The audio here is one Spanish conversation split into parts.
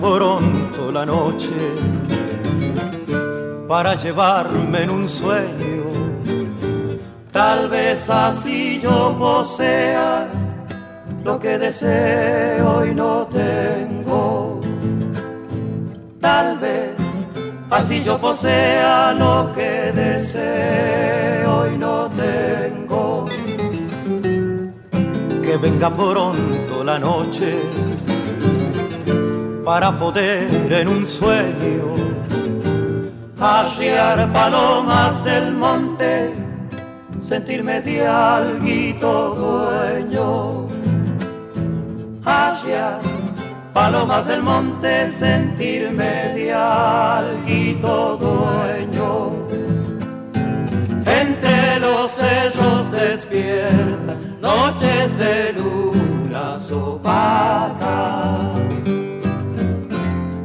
Pronto la noche para llevarme en un sueño. Tal vez así yo posea lo que deseo y no tengo. Tal vez así yo posea lo que deseo y no tengo. Que venga pronto la noche para poder en un sueño arriar palomas del monte, sentirme de alguito dueño. Arriar palomas del monte, sentirme de alguito dueño. Entre los cerros despierta noches de luna opacas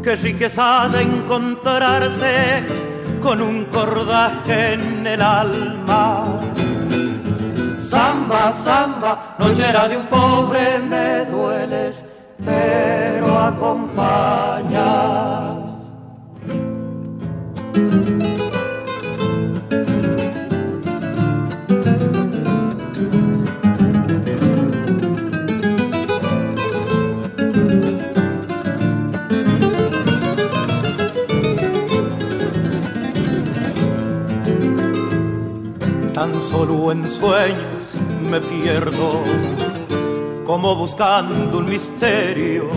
qué riqueza de encontrarse con un cordaje en el alma. Samba, samba, nochera de un pobre me dueles, pero acompañas. Solo en sueños me pierdo, como buscando un misterio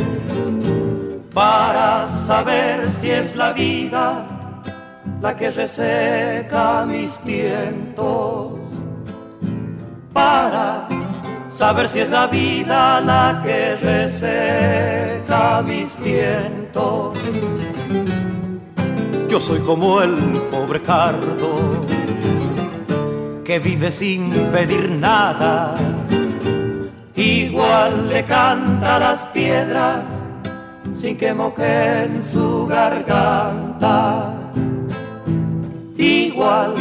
para saber si es la vida la que reseca mis tientos, para saber si es la vida la que reseca mis tientos. Yo soy como el pobre cardo que vive sin pedir nada. Igual le canta a las piedras sin que mojen su garganta. Igual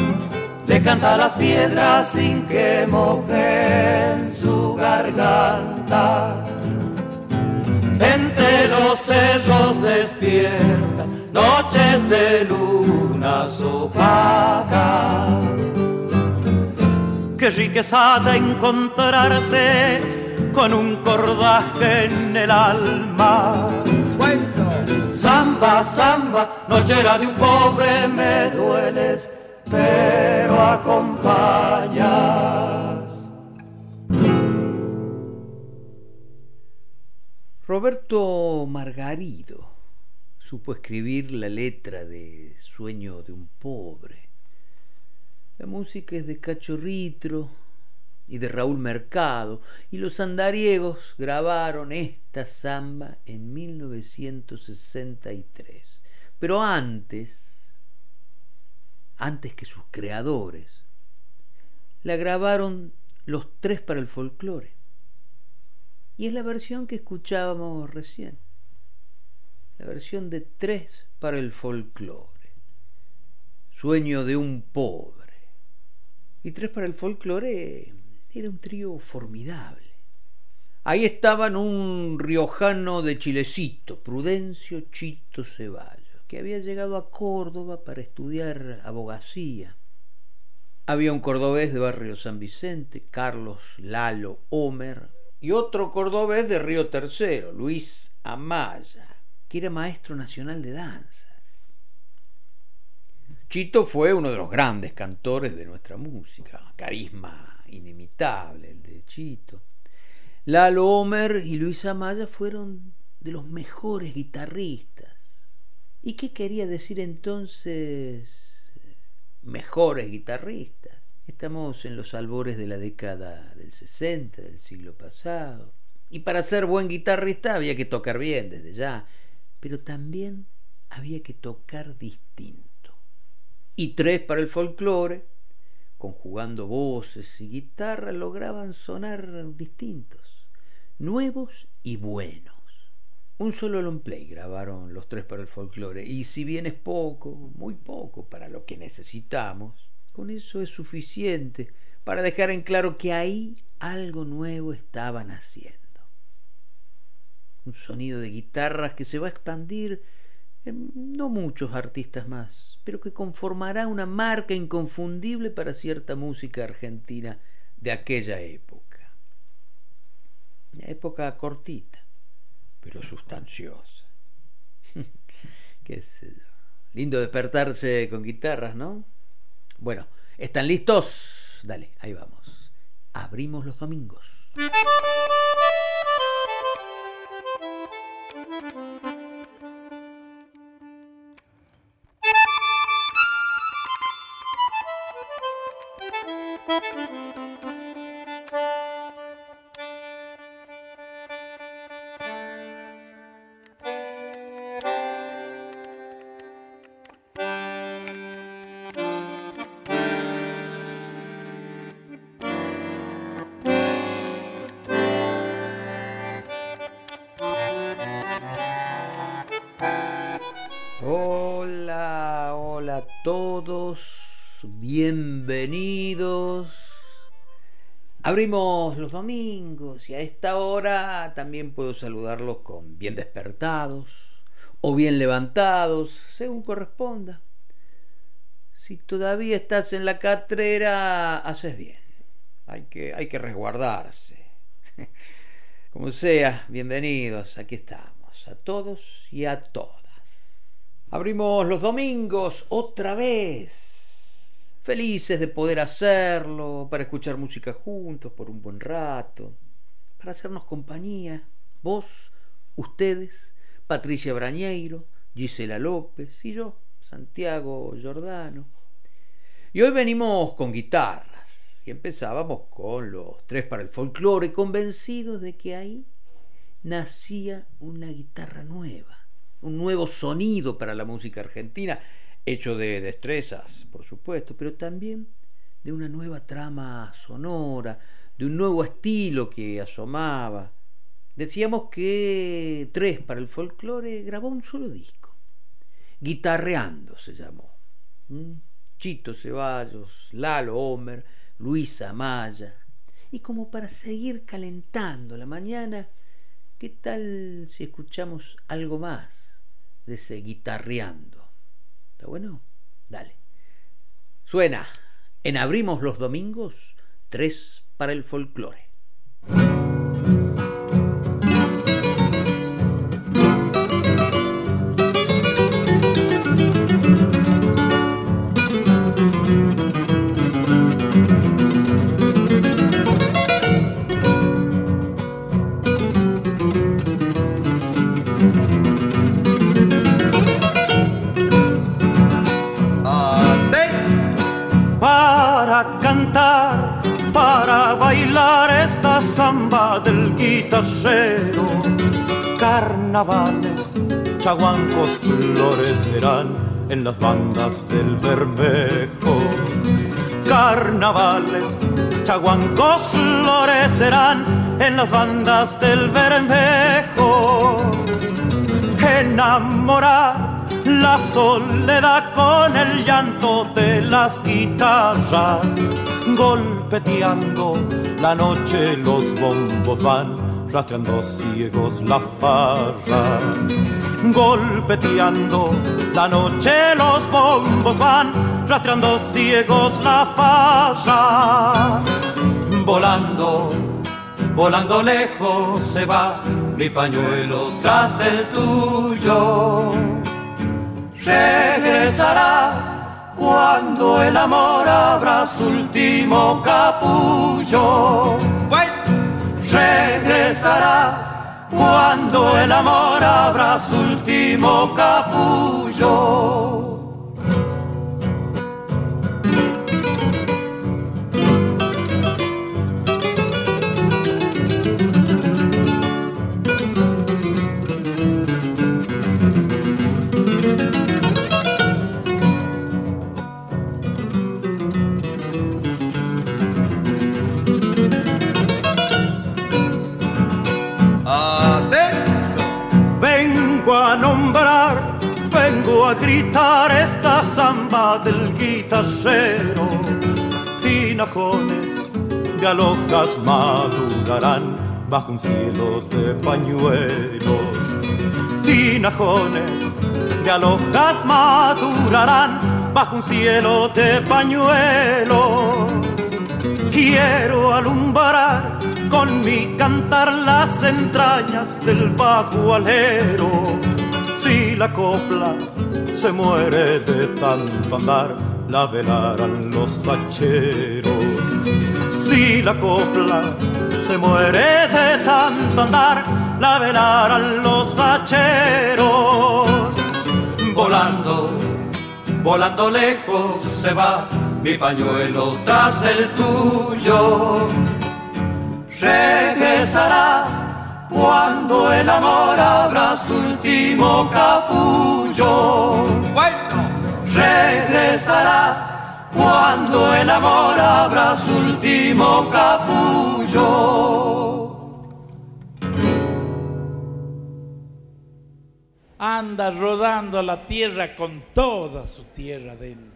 le canta a las piedras sin que mojen su garganta. Entre los cerros despierta noches de luna opacas qué riqueza de encontrarse con un cordaje en el alma. Samba, samba, nochera de un pobre me dueles, pero acompañas. Roberto Margarido supo escribir la letra de Sueño de un pobre la música es de Cacho Ritro y de Raúl Mercado, y los andariegos grabaron esta samba en 1963. Pero antes, antes que sus creadores, la grabaron los tres para el folclore. Y es la versión que escuchábamos recién, la versión de tres para el folclore. Sueño de un pobre y Tres para el Folclore era un trío formidable. Ahí estaban un riojano de Chilecito, Prudencio Chito Ceballos, que había llegado a Córdoba para estudiar abogacía. Había un cordobés de Barrio San Vicente, Carlos Lalo Homer, y otro cordobés de Río Tercero, Luis Amaya, que era maestro nacional de danza. Chito fue uno de los grandes cantores de nuestra música, carisma inimitable el de Chito. Lalo Homer y Luis Amaya fueron de los mejores guitarristas. ¿Y qué quería decir entonces mejores guitarristas? Estamos en los albores de la década del 60 del siglo pasado. Y para ser buen guitarrista había que tocar bien desde ya, pero también había que tocar distinto. Y tres para el folclore, conjugando voces y guitarra, lograban sonar distintos, nuevos y buenos. Un solo long play grabaron los tres para el folclore, y si bien es poco, muy poco para lo que necesitamos, con eso es suficiente para dejar en claro que ahí algo nuevo estaban haciendo. Un sonido de guitarras que se va a expandir no muchos artistas más, pero que conformará una marca inconfundible para cierta música argentina de aquella época. Una época cortita, pero sustanciosa. Qué sé Lindo despertarse con guitarras, ¿no? Bueno, ¿están listos? Dale, ahí vamos. Abrimos los domingos. Abrimos los domingos y a esta hora también puedo saludarlos con bien despertados o bien levantados, según corresponda. Si todavía estás en la catrera, haces bien. Hay que, hay que resguardarse. Como sea, bienvenidos, aquí estamos, a todos y a todas. Abrimos los domingos otra vez felices de poder hacerlo, para escuchar música juntos por un buen rato, para hacernos compañía, vos, ustedes, Patricia Brañeiro, Gisela López y yo, Santiago Giordano. Y hoy venimos con guitarras y empezábamos con los tres para el folclore, convencidos de que ahí nacía una guitarra nueva, un nuevo sonido para la música argentina hecho de destrezas, por supuesto, pero también de una nueva trama sonora, de un nuevo estilo que asomaba. Decíamos que Tres para el folclore grabó un solo disco. Guitarreando se llamó. Chito Ceballos, Lalo Homer, Luisa Maya. Y como para seguir calentando la mañana, ¿qué tal si escuchamos algo más de ese guitarreando? ¿Está bueno? Dale. Suena en Abrimos los Domingos, tres para el folclore. Guitarrero. Carnavales, chaguancos, florecerán en las bandas del Bermejo. Carnavales, chaguancos, florecerán en las bandas del Bermejo. Enamorar la soledad con el llanto de las guitarras, golpeteando la noche los bombos van rastreando ciegos la farra. Golpeteando la noche los bombos van rastreando ciegos la farra. Volando, volando lejos se va mi pañuelo tras del tuyo. Regresarás cuando el amor abra su último capullo. Regresarás cuando el amor abra su último capullo. A gritar esta samba del guitarrero. Tinajones de alojas madurarán bajo un cielo de pañuelos. Tinajones de alojas madurarán bajo un cielo de pañuelos. Quiero alumbrar con mi cantar las entrañas del bajo alero. La copla se muere de tanto andar, la velarán los hacheros. Si la copla se muere de tanto andar, la velarán los hacheros. Volando, volando lejos se va mi pañuelo tras del tuyo. Regresarás cuando el amor abra su último capullo. Regresarás cuando el amor abra su último capullo. Anda rodando la tierra con toda su tierra dentro.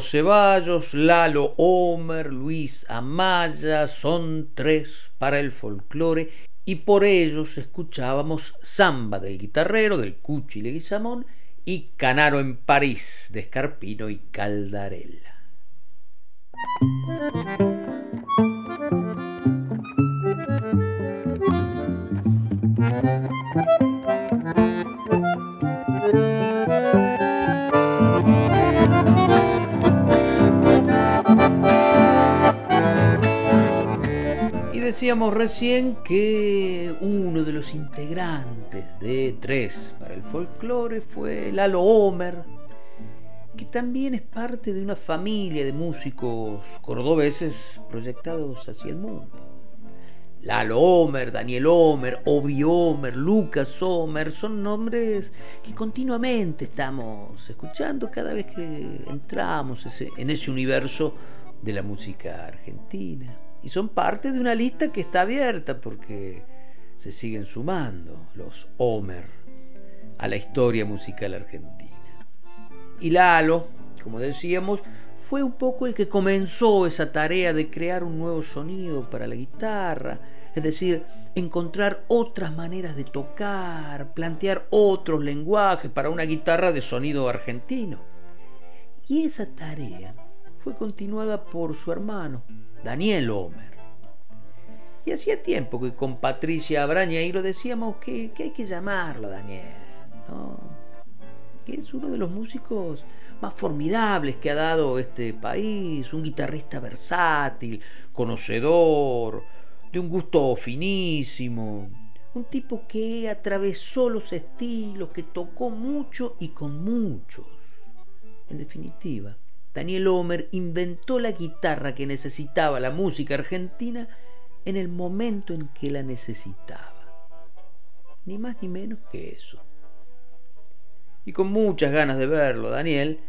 Ceballos, Lalo Homer, Luis Amaya, son tres para el folclore y por ellos escuchábamos Samba del guitarrero, del Cuchi Leguizamón y Canaro en París de Escarpino y Caldarella. Decíamos recién que uno de los integrantes de Tres para el folclore fue Lalo Homer, que también es parte de una familia de músicos cordobeses proyectados hacia el mundo. Lalo Homer, Daniel Homer, Obi Homer, Lucas Homer, son nombres que continuamente estamos escuchando cada vez que entramos en ese universo de la música argentina y son parte de una lista que está abierta porque se siguen sumando los Homer a la historia musical argentina. Y Lalo, como decíamos, fue un poco el que comenzó esa tarea de crear un nuevo sonido para la guitarra, es decir, encontrar otras maneras de tocar, plantear otros lenguajes para una guitarra de sonido argentino. Y esa tarea fue continuada por su hermano, Daniel Homer. Y hacía tiempo que con Patricia lo decíamos que, hay que llamarlo Daniel, que es uno de los músicos más formidables que ha dado este país, un guitarrista versátil, conocedor, de un gusto finísimo, un tipo que atravesó los estilos, que tocó mucho y con muchos. En definitiva, Daniel Homer inventó la guitarra que necesitaba la música argentina en el momento en que la necesitaba. Ni más ni menos que eso. Y con muchas ganas de verlo, Daniel,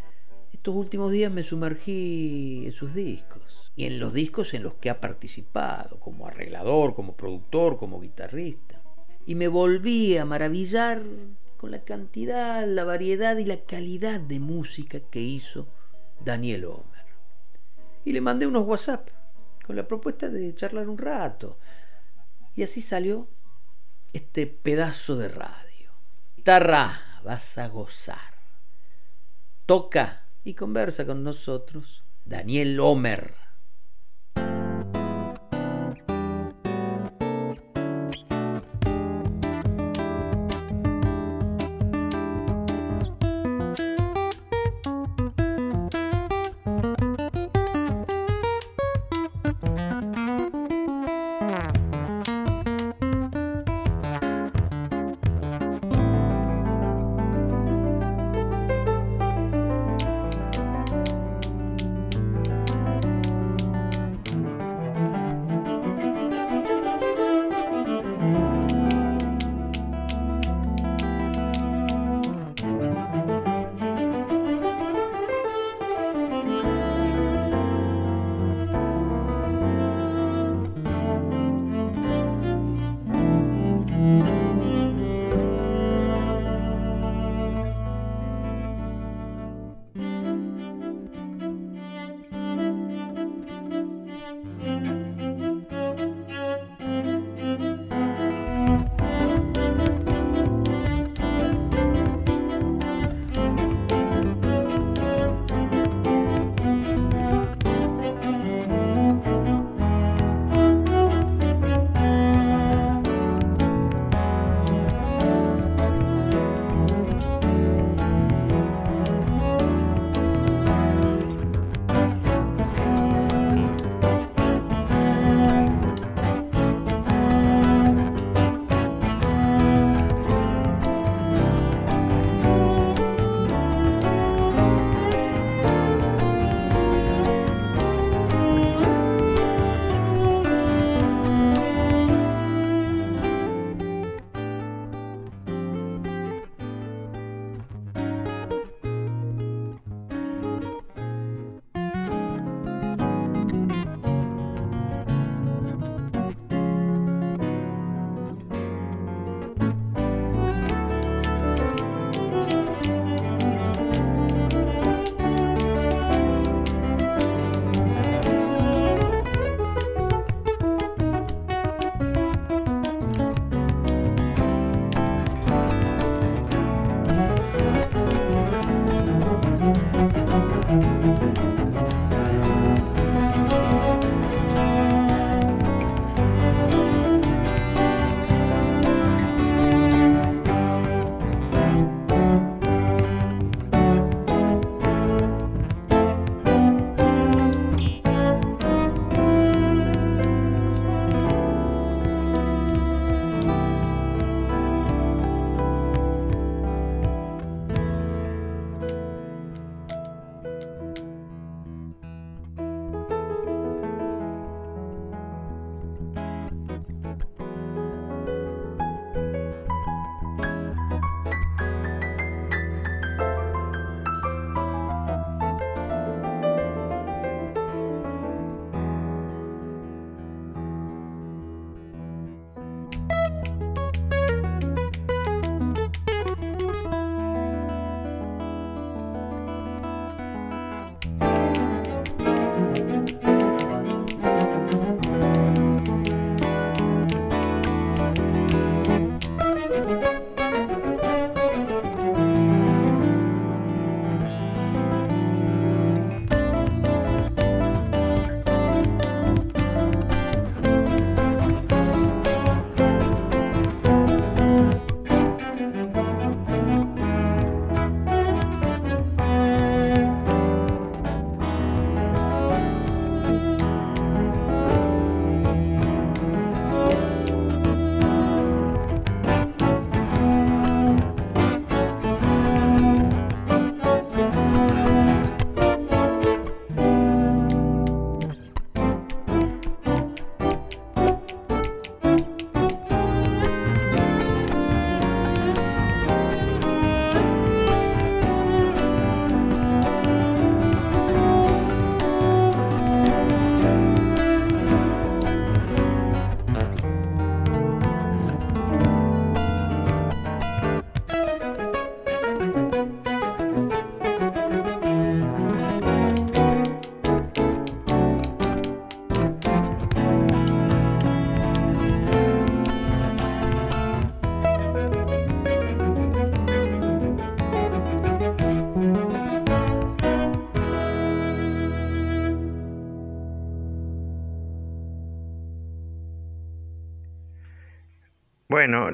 estos últimos días me sumergí en sus discos y en los discos en los que ha participado, como arreglador, como productor, como guitarrista. Y me volví a maravillar con la cantidad, la variedad y la calidad de música que hizo Daniel Homer. Y le mandé unos WhatsApp con la propuesta de charlar un rato. Y así salió este pedazo de radio. Guitarra, vas a gozar. Toca y conversa con nosotros Daniel Homer.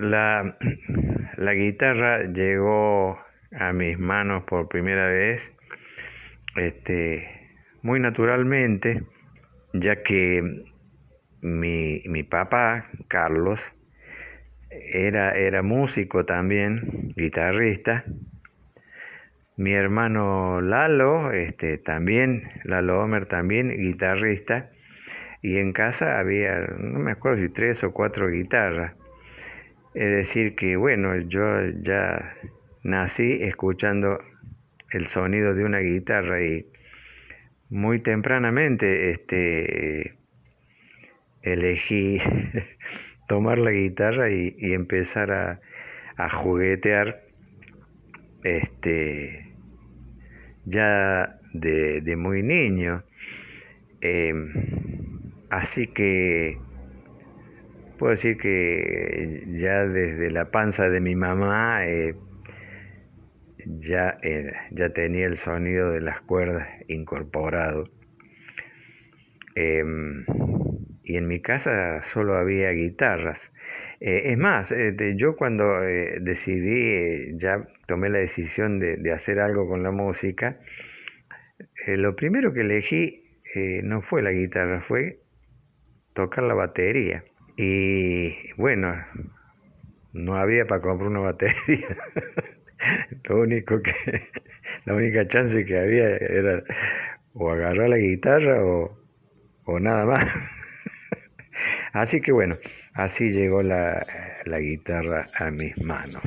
La, la guitarra llegó a mis manos por primera vez este, muy naturalmente, ya que mi, mi papá, Carlos, era, era músico también, guitarrista. Mi hermano Lalo, este, también, Lalo Homer también, guitarrista. Y en casa había, no me acuerdo si tres o cuatro guitarras. Es decir, que bueno, yo ya nací escuchando el sonido de una guitarra y muy tempranamente este, elegí tomar la guitarra y, empezar a, juguetear este, ya de, muy niño. Em, así que puedo decir que ya desde la panza de mi mamá eh, ya, eh, ya tenía el sonido de las cuerdas incorporado. Em, y en mi casa solo había guitarras. Eh, es más, eh, yo cuando decidí, ya tomé la decisión de, hacer algo con la música, lo primero que elegí no fue la guitarra, fue tocar la batería. Y bueno, no había para comprar una batería. Lo único que, la única chance que había era o agarrar la guitarra o, o nada más. Así que bueno, así llegó la, la guitarra a mis manos.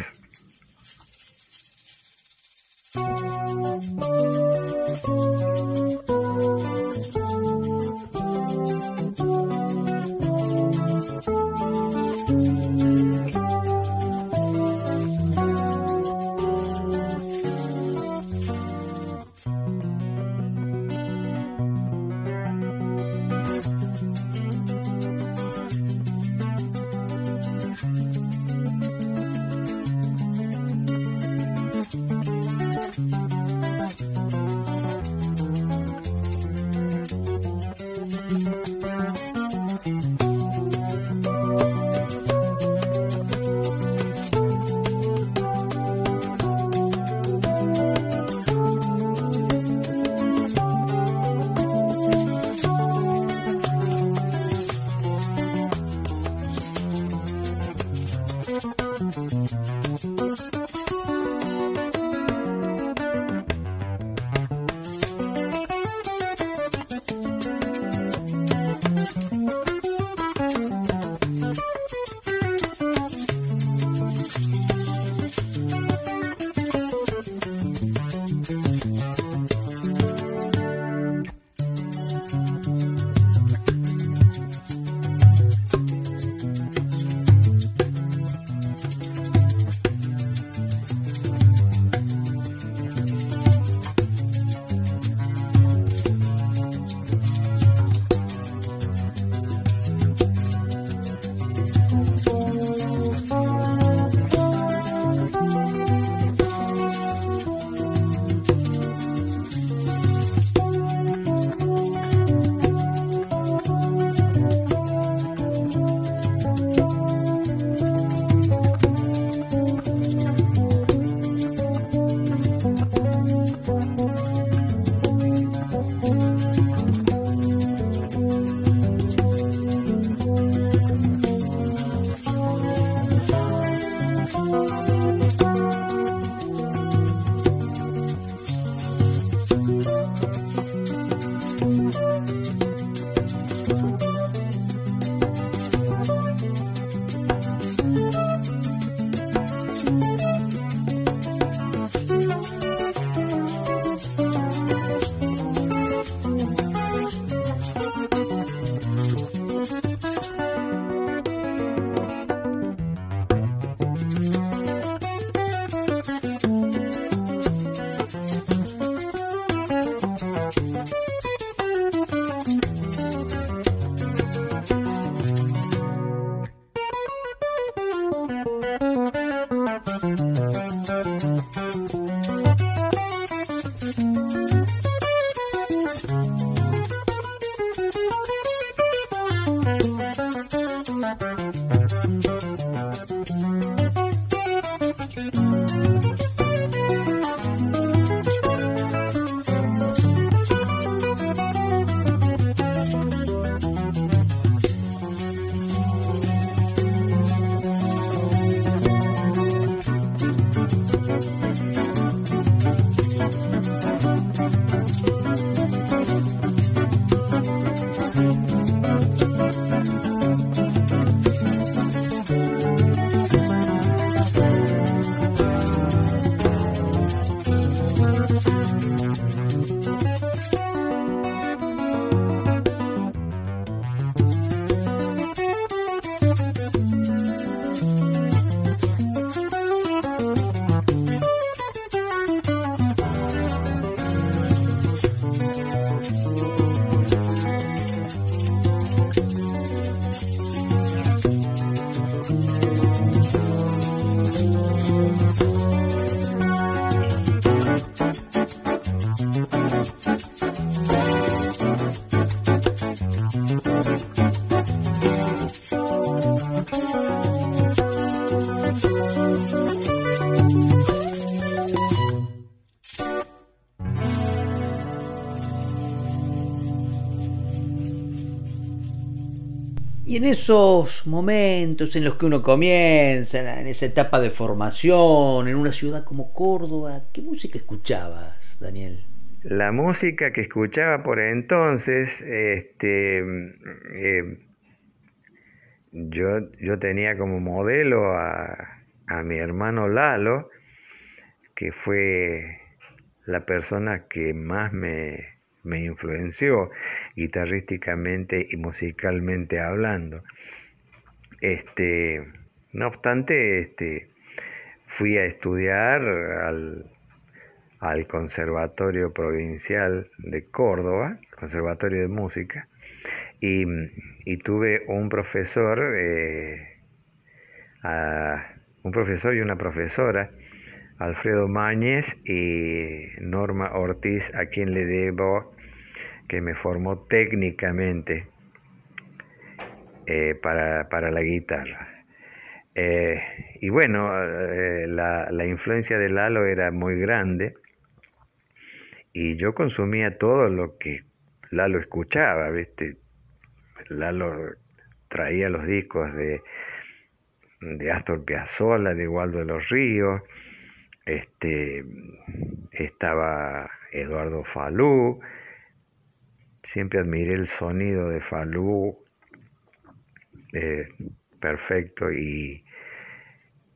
En esos momentos en los que uno comienza, en esa etapa de formación, en una ciudad como Córdoba, ¿qué música escuchabas, Daniel? La música que escuchaba por entonces, este, eh, yo, yo tenía como modelo a, a mi hermano Lalo, que fue la persona que más me, me influenció guitarrísticamente y musicalmente hablando. Este, no obstante, este, fui a estudiar al, Conservatorio Provincial de Córdoba, Conservatorio de Música, y, tuve un profesor, eh, un profesor y una profesora Alfredo Máñez y Norma Ortiz, a quien le debo que me formó técnicamente eh, para, la guitarra. Eh, y bueno, eh, la, la, influencia de Lalo era muy grande y yo consumía todo lo que Lalo escuchaba, ¿viste? Lalo traía los discos de, de Astor Piazzolla, de Waldo de los Ríos, este, estaba Eduardo Falú, siempre admiré el sonido de Falú, eh, perfecto, y,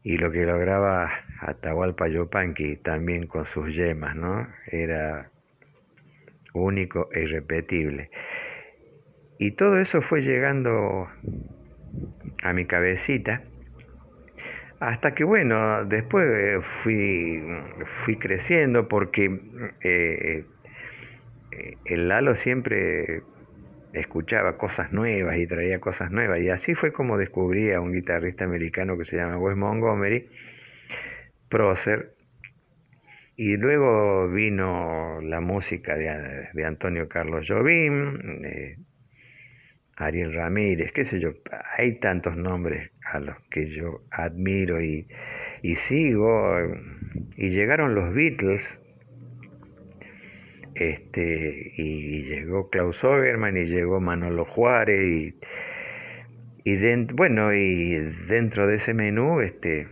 y, lo que lograba Atahualpa Yupanqui también con sus yemas, ¿no? Era único e irrepetible. Y todo eso fue llegando a mi cabecita hasta que bueno, después eh, fui, fui creciendo porque eh, el Lalo siempre escuchaba cosas nuevas y traía cosas nuevas. Y así fue como descubrí a un guitarrista americano que se llama Wes Montgomery, Procer. Y luego vino la música de, de Antonio Carlos Jobim, Ariel Ramírez, qué sé yo, hay tantos nombres a los que yo admiro y, sigo, y llegaron los Beatles, este, y llegó Klaus Ogerman y llegó Manolo Juárez y, y bueno, y dentro de ese menú, este,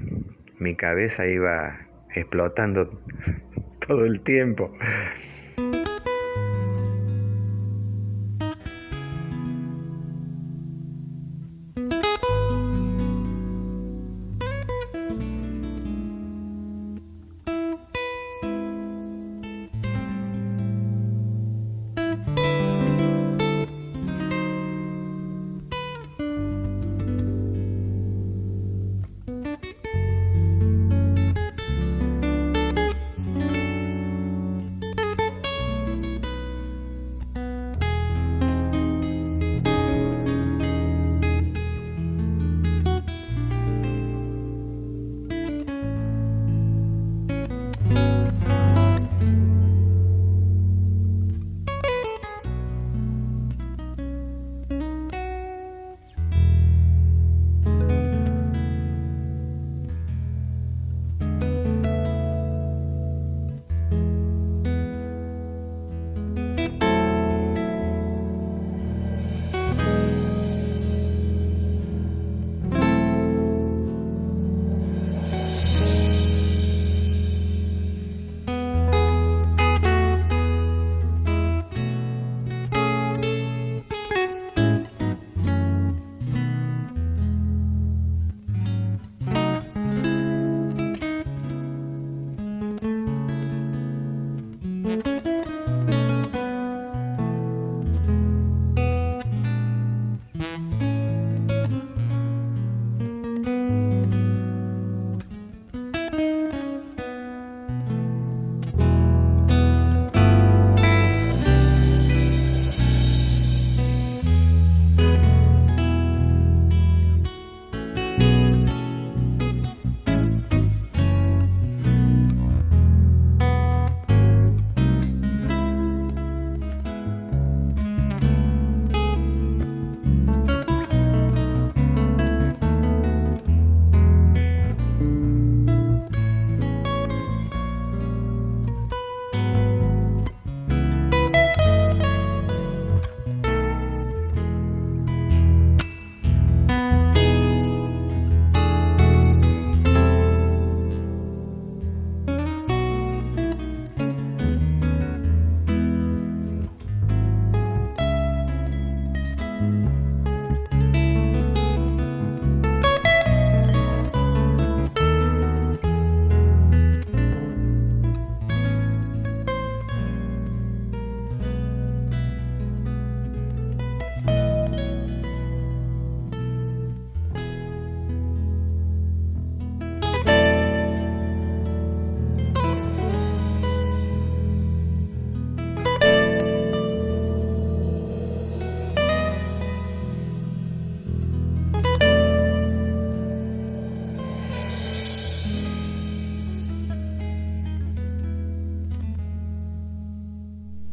mi cabeza iba explotando todo el tiempo.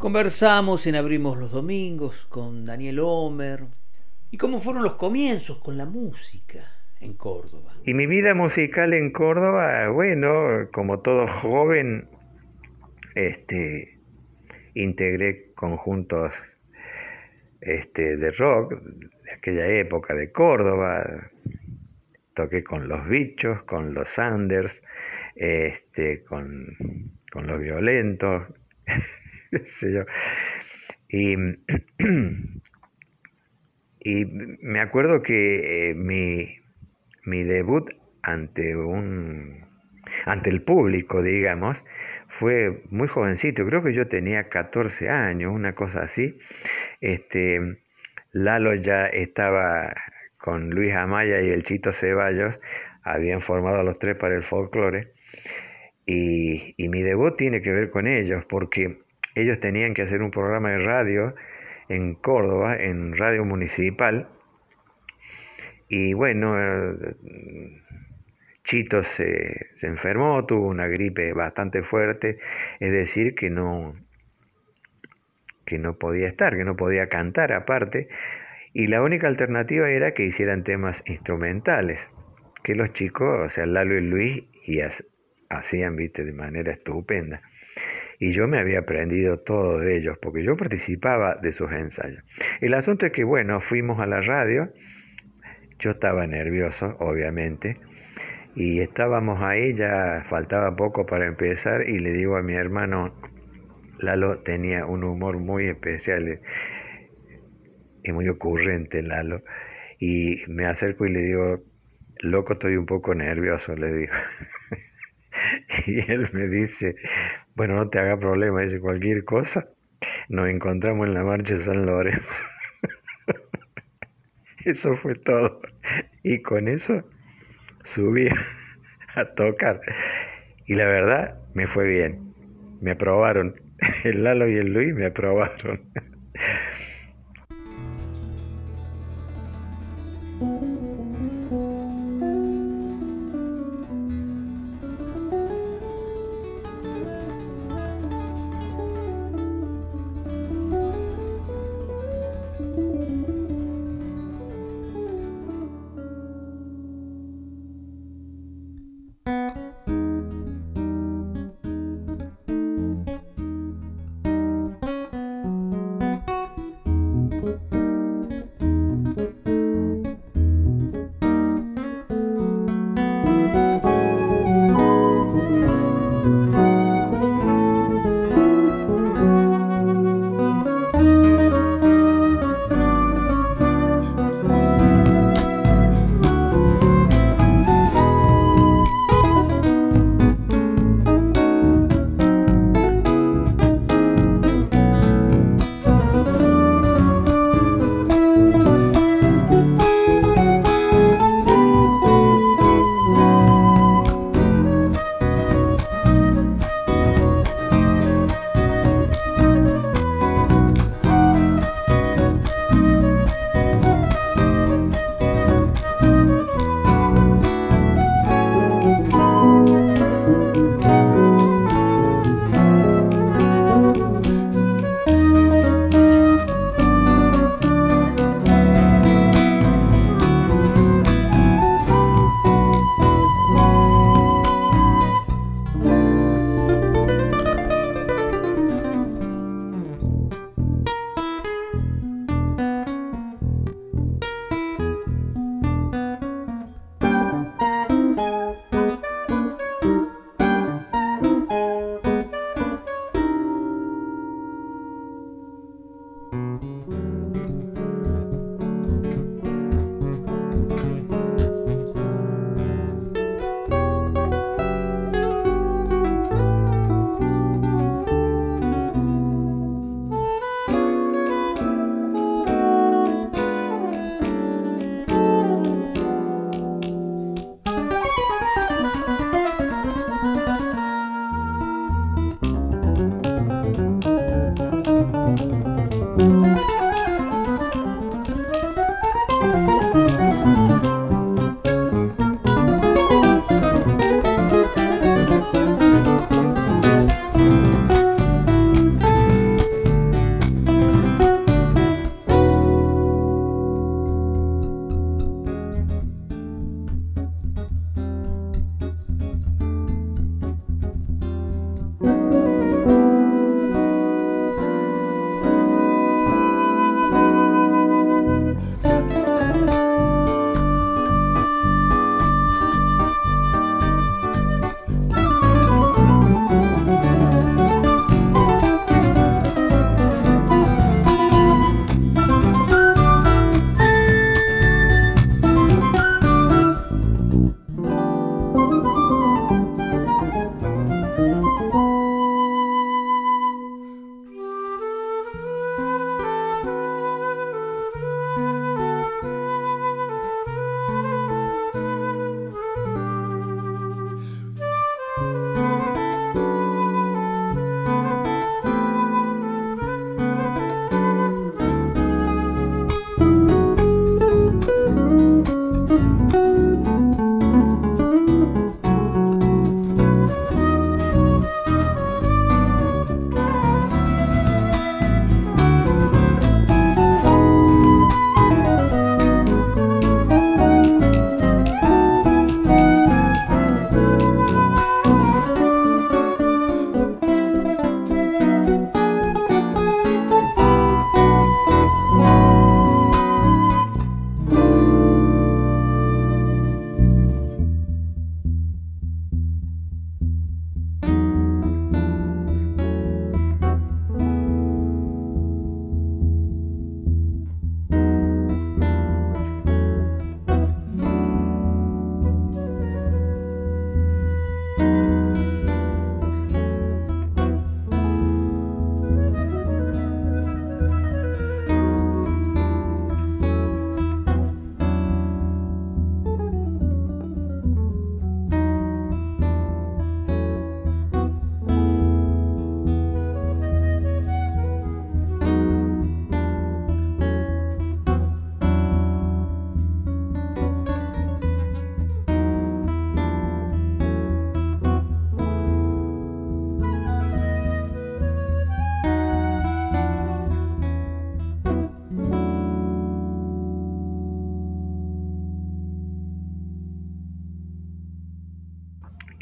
Conversamos en Abrimos los Domingos con Daniel Homer y cómo fueron los comienzos con la música en Córdoba. Y mi vida musical en Córdoba, bueno, como todo joven, este, integré conjuntos este, de rock de aquella época de Córdoba. Toqué con los bichos, con los Sanders, este, con, con los violentos, Y, y me acuerdo que eh, mi, mi debut ante un ante el público, digamos, fue muy jovencito, creo que yo tenía 14 años, una cosa así. Este, Lalo ya estaba con Luis Amaya y el Chito Ceballos, habían formado a los tres para el folclore, y, y mi debut tiene que ver con ellos, porque ellos tenían que hacer un programa de radio en Córdoba, en radio municipal. Y bueno, eh, Chito se, enfermó, tuvo una gripe bastante fuerte, es decir, que no, que no podía estar, que no podía cantar aparte. Y la única alternativa era que hicieran temas instrumentales, que los chicos, o sea, Lalo y Luis, y hacían, viste, de manera estupenda y yo me había aprendido todo de ellos porque yo participaba de sus ensayos. El asunto es que, bueno, fuimos a la radio, yo estaba nervioso, obviamente, y estábamos ahí, ya faltaba poco para empezar y le digo a mi hermano, Lalo tenía un humor muy especial y muy ocurrente, Lalo, y me acerco y le digo, loco, estoy un poco nervioso, le digo. Y él me dice, bueno, no te haga problema, dice cualquier cosa. Nos encontramos en la marcha de San Lorenzo. Eso fue todo. Y con eso subí a tocar. Y la verdad, me fue bien. Me aprobaron. El Lalo y el Luis me aprobaron.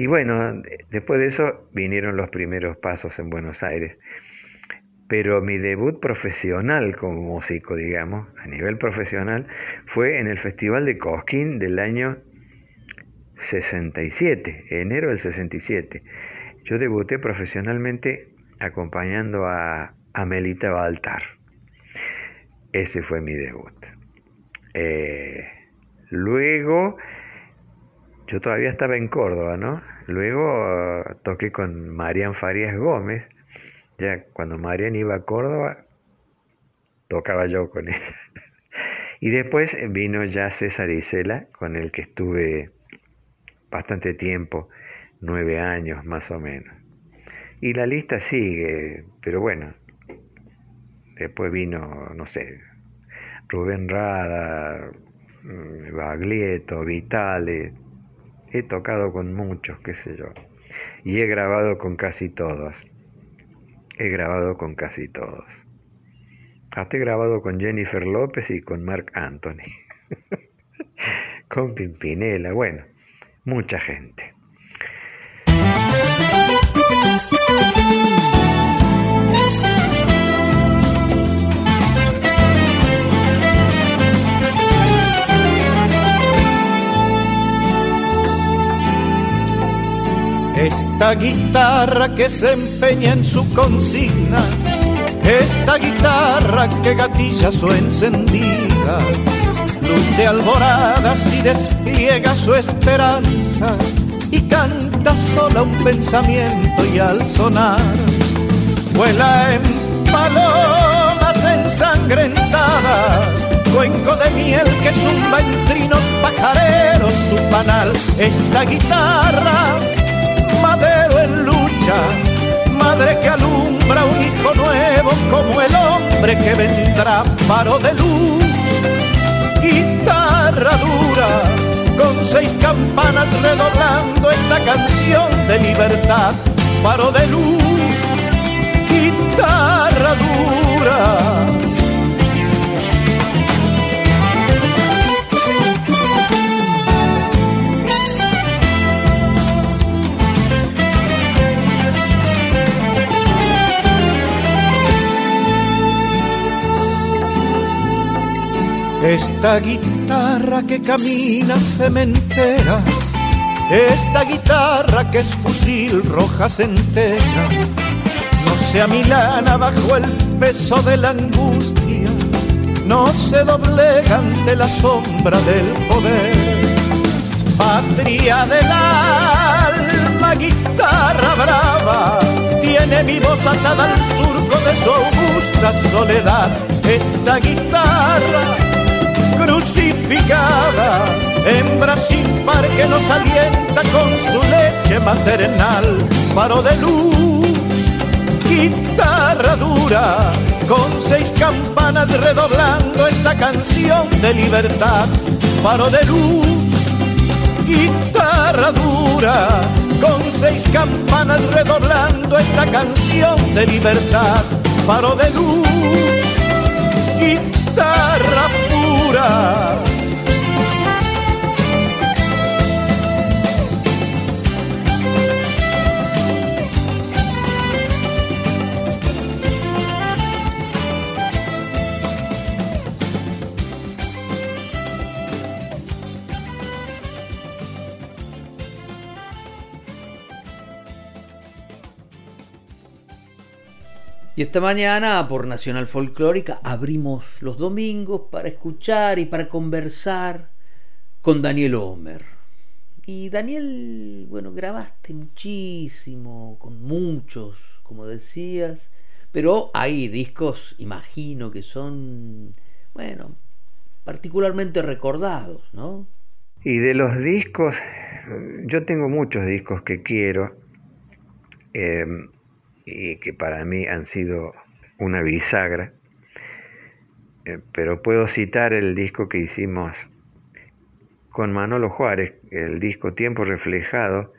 Y bueno, después de eso vinieron los primeros pasos en Buenos Aires. Pero mi debut profesional como músico, digamos, a nivel profesional, fue en el Festival de Cosquín del año 67, enero del 67. Yo debuté profesionalmente acompañando a Amelita Baltar. Ese fue mi debut. Eh, luego, yo todavía estaba en Córdoba, ¿no? Luego uh, toqué con Marian Farías Gómez. Ya cuando Marian iba a Córdoba, tocaba yo con ella. Y después vino ya César Isela, con el que estuve bastante tiempo, nueve años más o menos. Y la lista sigue, pero bueno, después vino, no sé, Rubén Rada, mm, Baglietto, Vitale, he tocado con muchos, qué sé yo, y he grabado con casi todos, he grabado con casi todos. Hasta he grabado con Jennifer López y con Mark Anthony, con Pimpinela, bueno, mucha gente. Esta guitarra que se empeña en su consigna, esta guitarra que gatilla su encendida, luz de alboradas y despliega su esperanza y canta sola un pensamiento y al sonar vuela en palomas ensangrentadas, cuenco de miel que zumba en trinos pajareros su panal, esta guitarra madero en lucha, madre que alumbra un hijo nuevo como el hombre que vendrá, faro de luz, guitarra dura, con seis campanas redoblando esta canción de libertad, faro de luz, guitarra dura Esta guitarra que camina cementeras, esta guitarra que es fusil roja centella, no se amilana bajo el peso de la angustia, no se doblega ante la sombra del poder. Patria del alma, guitarra brava, tiene mi voz atada al surco de su augusta soledad. Esta guitarra crucificada, hembra sin par que nos alienta con su leche maternal, faro de luz, guitarra dura, con seis campanas redoblando esta canción de libertad, faro de luz, guitarra dura, con seis campanas redoblando esta canción de libertad, faro de luz, guitarra llorar. Y esta mañana por Nacional Folclórica abrimos los domingos para escuchar y para conversar con Daniel Homer. Y Daniel, bueno, grabaste muchísimo, con muchos, como decías, pero hay discos, imagino, que son, bueno, particularmente recordados, ¿no? Y de los discos, yo tengo muchos discos que quiero. Eh, y que para mí han sido una bisagra, eh, pero puedo citar el disco que hicimos con Manolo Juárez, el disco Tiempo Reflejado,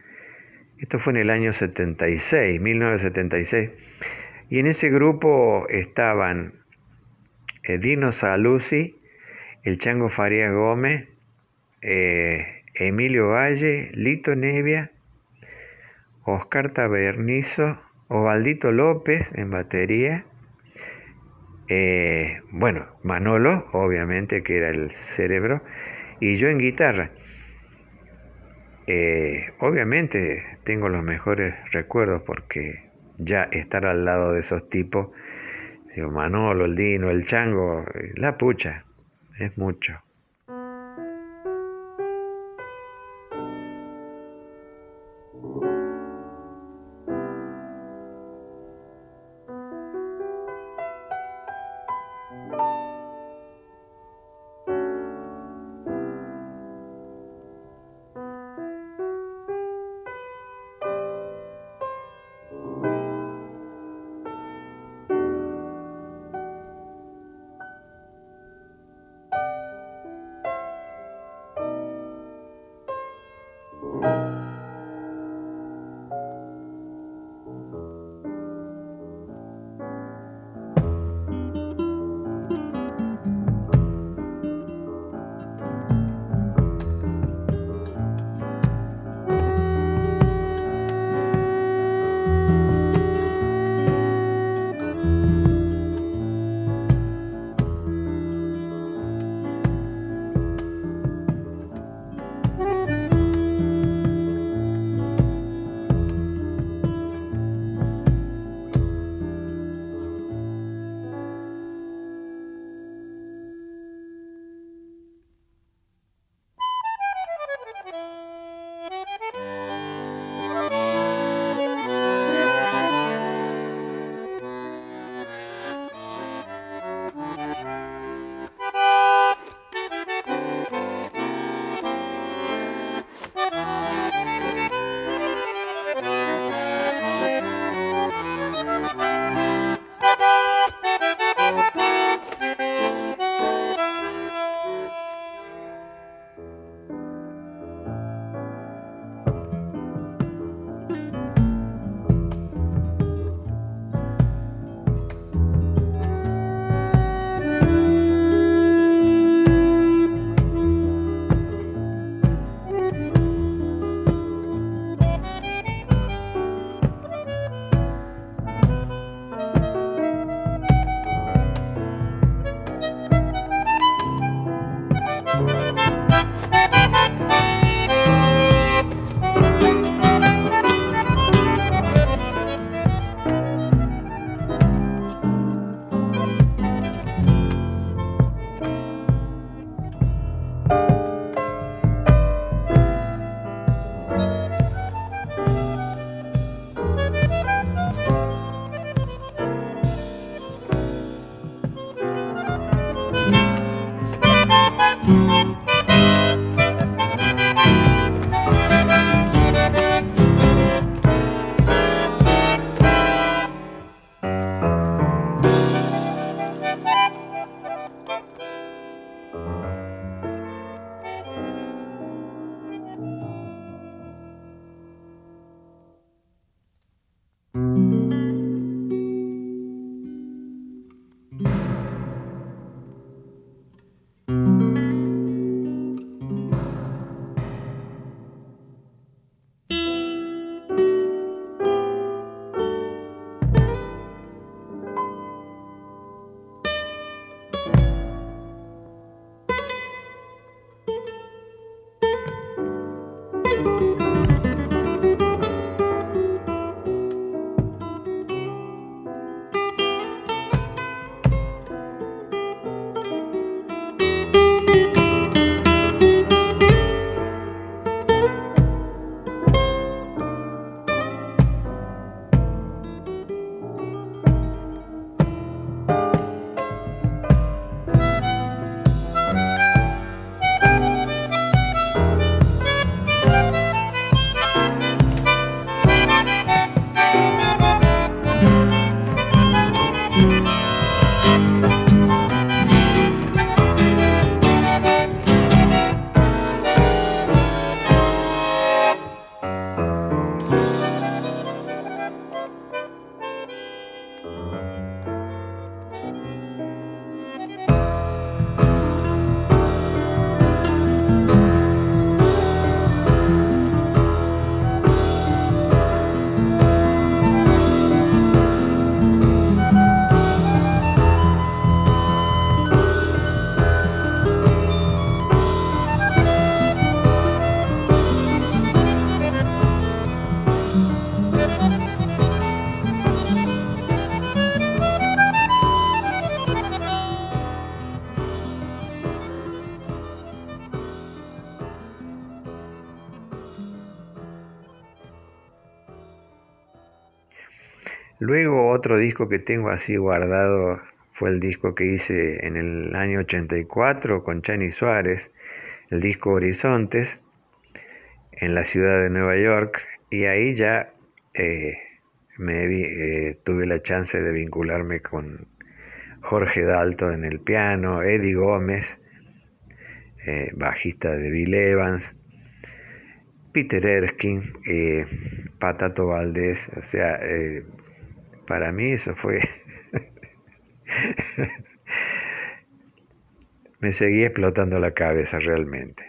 esto fue en el año 76, 1976, y en ese grupo estaban eh, Dino Saluzzi, el Chango Faría Gómez, eh, Emilio Valle, Lito Nevia, Oscar Tabernizo, Ovaldito López en batería, eh, bueno, Manolo, obviamente, que era el cerebro, y yo en guitarra. Eh, obviamente tengo los mejores recuerdos porque ya estar al lado de esos tipos, Manolo, el Dino, el Chango, la pucha, es mucho. Otro disco que tengo así guardado fue el disco que hice en el año 84 con Chani Suárez, el disco Horizontes, en la ciudad de Nueva York, y ahí ya eh, me eh, tuve la chance de vincularme con Jorge Dalto en el piano, Eddie Gómez, eh, bajista de Bill Evans, Peter Erskine, Patato Valdés, o sea, para mí eso fue... me seguía explotando la cabeza realmente.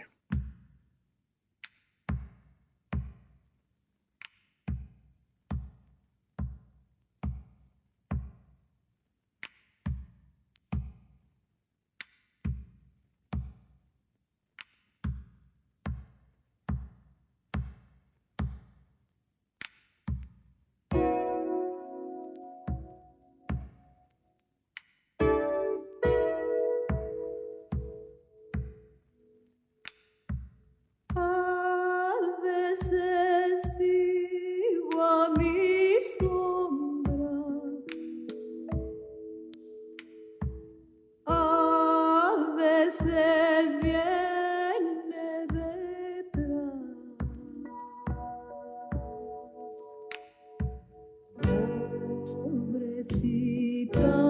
veces viene detrás. Pobrecita.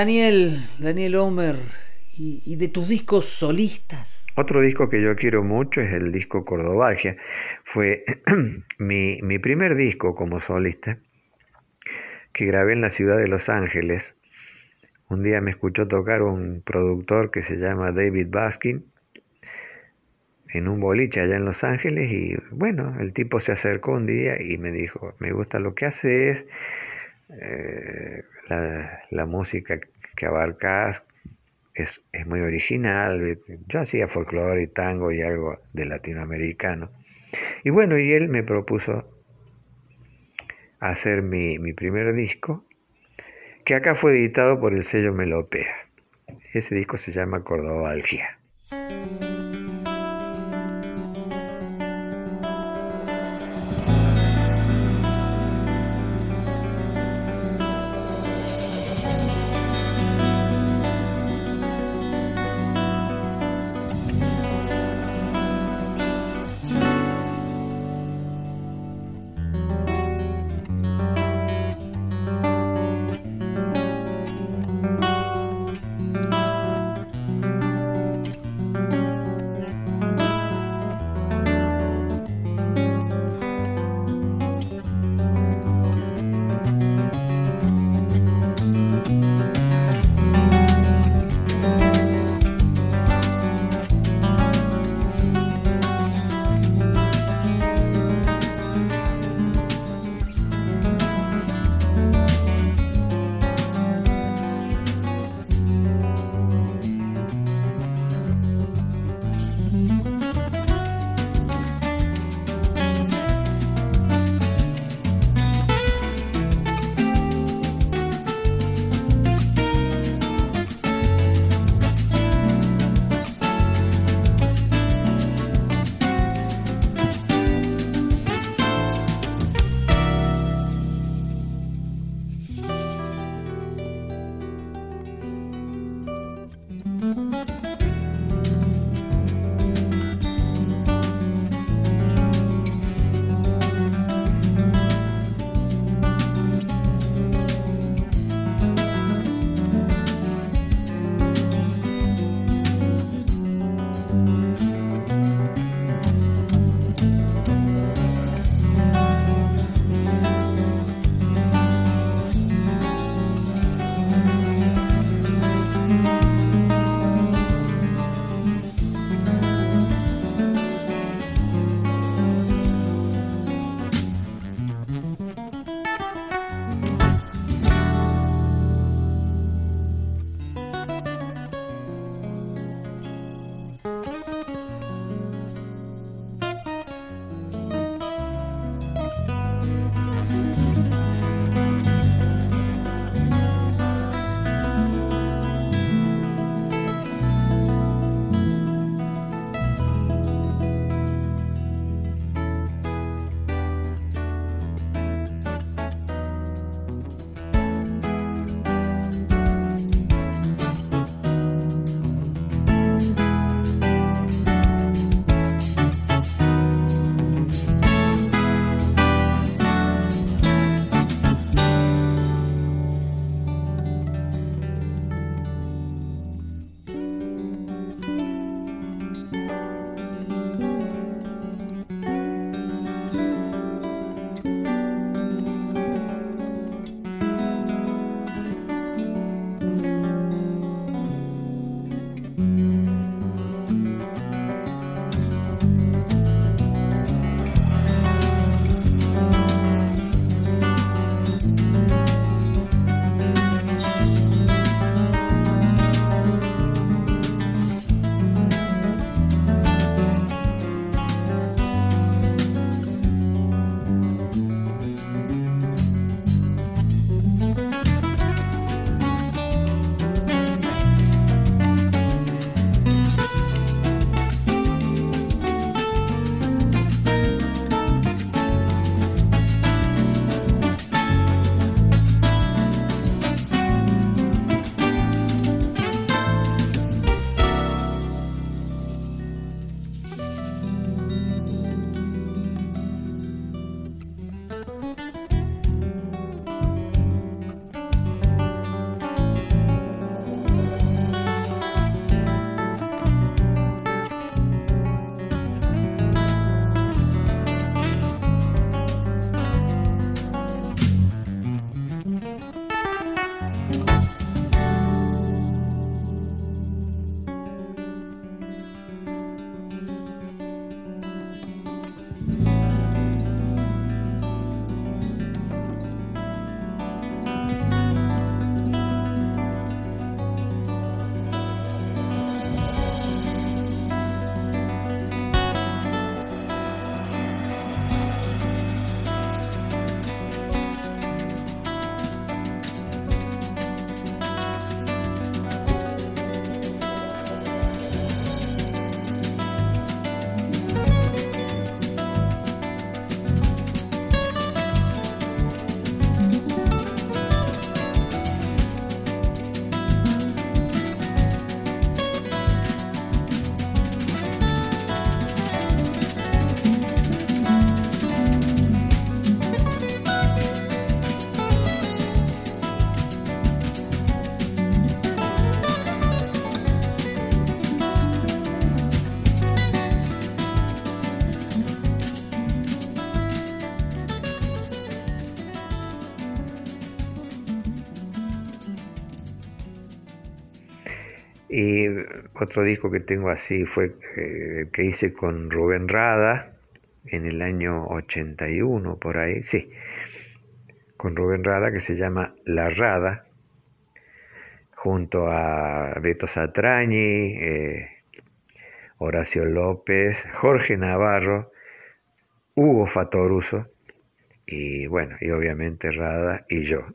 Daniel, Daniel Homer, y, de tus discos solistas. Otro disco que yo quiero mucho es el disco Cordobalgia. Fue mi, mi primer disco como solista que grabé en la ciudad de Los Ángeles. Un día me escuchó tocar un productor que se llama David Baskin en un boliche allá en Los Ángeles y bueno, el tipo se acercó un día y me dijo, me gusta lo que haces, eh, la, música que abarcas es, es, muy original, yo hacía folclore y tango y algo de latinoamericano. Y bueno, y él me propuso hacer mi, mi primer disco, que acá fue editado por el sello Melopea. Ese disco se llama Cordobalgia. Y otro disco que tengo así fue eh, que hice con Rubén Rada en el año 81, por ahí, sí, con Rubén Rada que se llama La Rada, junto a Beto Satrañi, eh, Horacio López, Jorge Navarro, Hugo Fatoruso y bueno, y obviamente Rada y yo.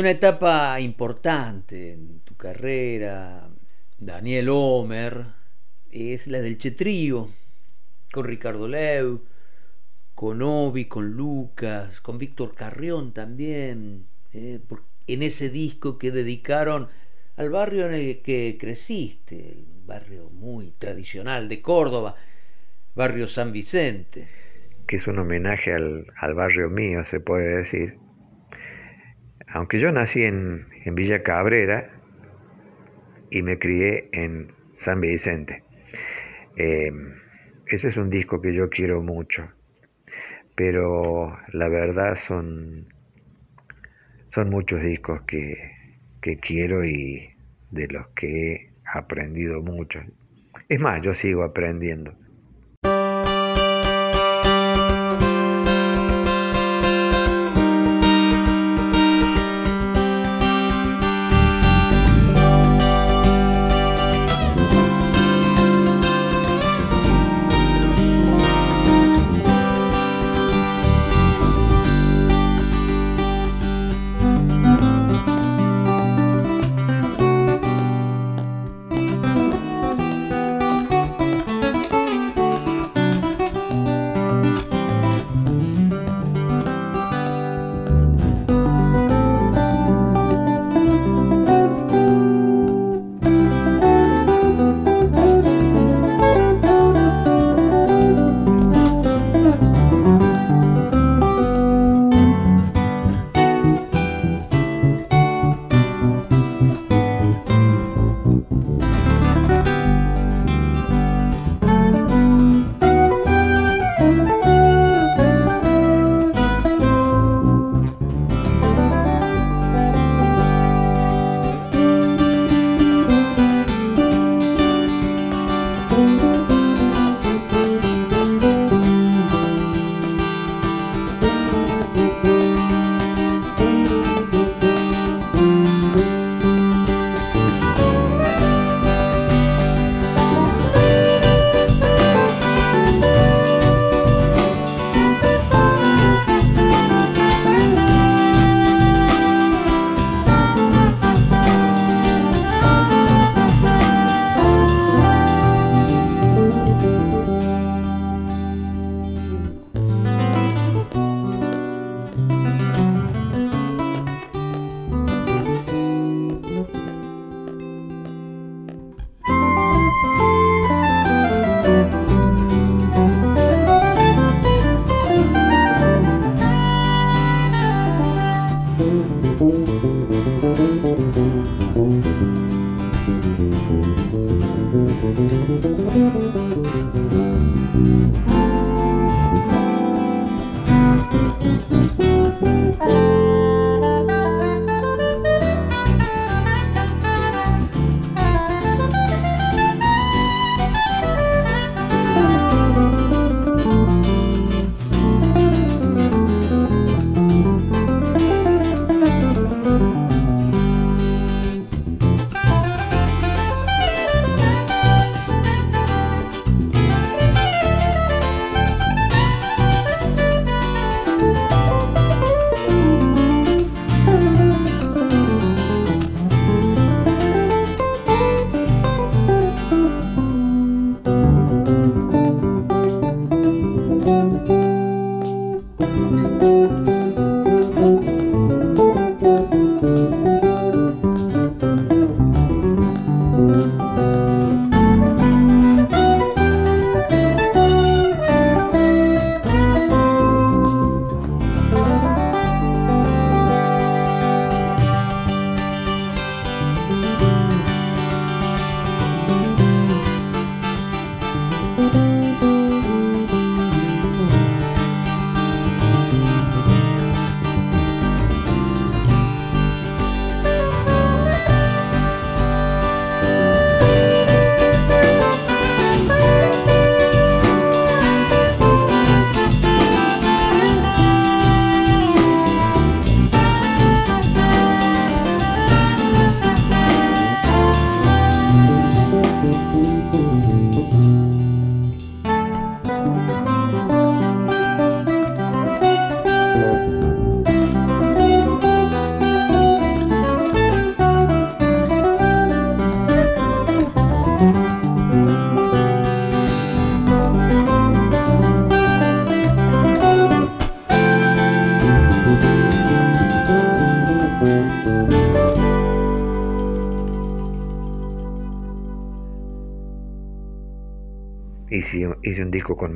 Una etapa importante en tu carrera, Daniel Homer, es la del Chetrío, con Ricardo Leu, con Obi, con Lucas, con Víctor Carrión también, eh, en ese disco que dedicaron al barrio en el que creciste, el barrio muy tradicional de Córdoba, barrio San Vicente. Que es un homenaje al, al barrio mío, se puede decir aunque yo nací en, Villa Cabrera y me crié en San Vicente. Em, ese es un disco que yo quiero mucho, pero la verdad son, son muchos discos que, que quiero y de los que he aprendido mucho. Es más, yo sigo aprendiendo.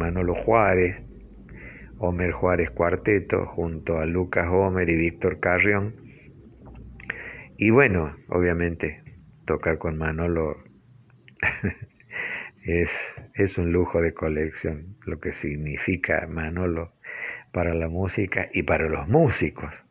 Manolo Juárez, Homer Juárez Cuarteto, junto a Lucas Homer y Víctor Carrión. Y bueno, obviamente, tocar con Manolo es, es un lujo de colección, lo que significa Manolo para la música y para los músicos.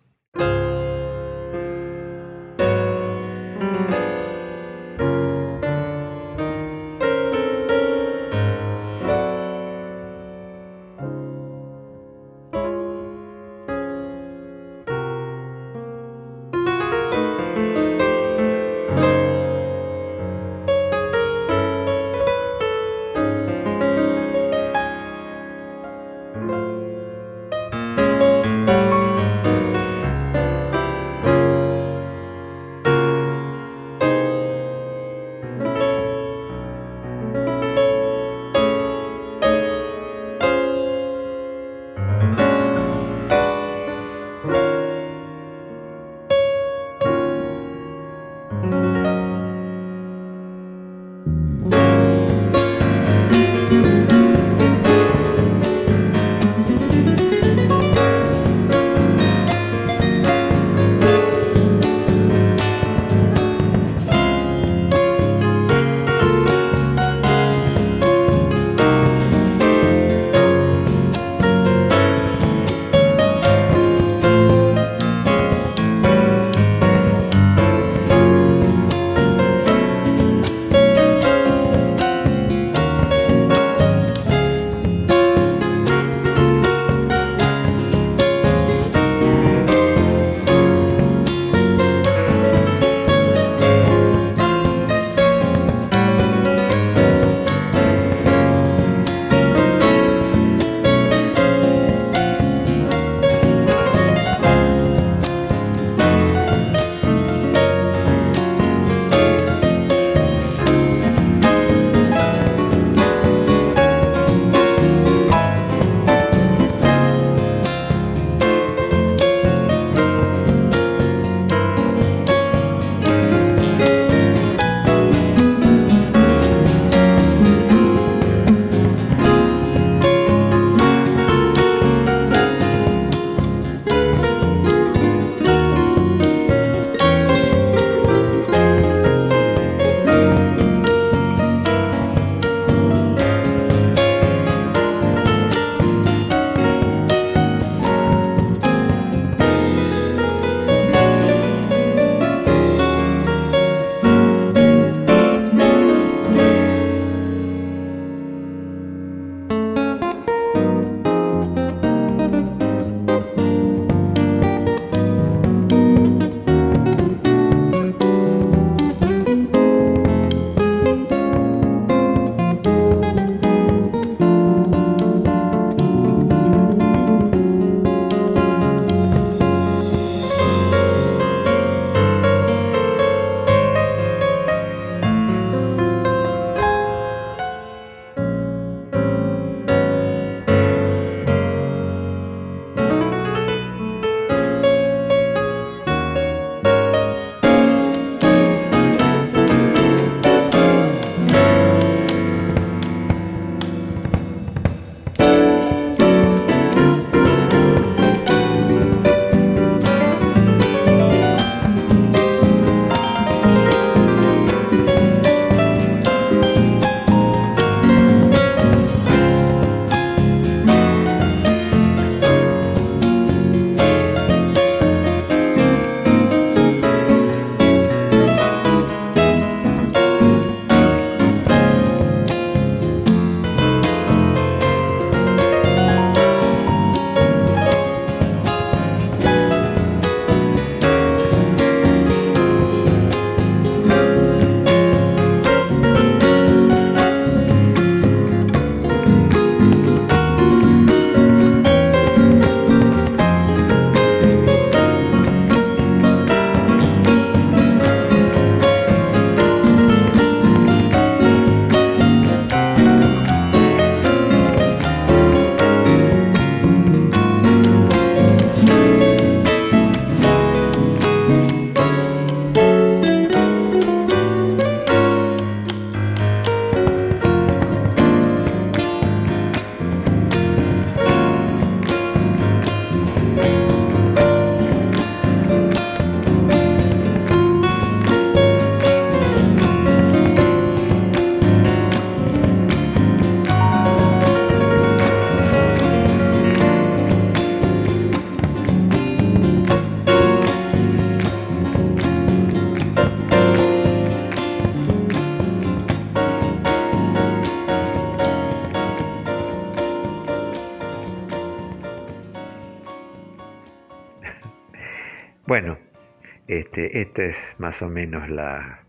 Este, esta es más o menos la,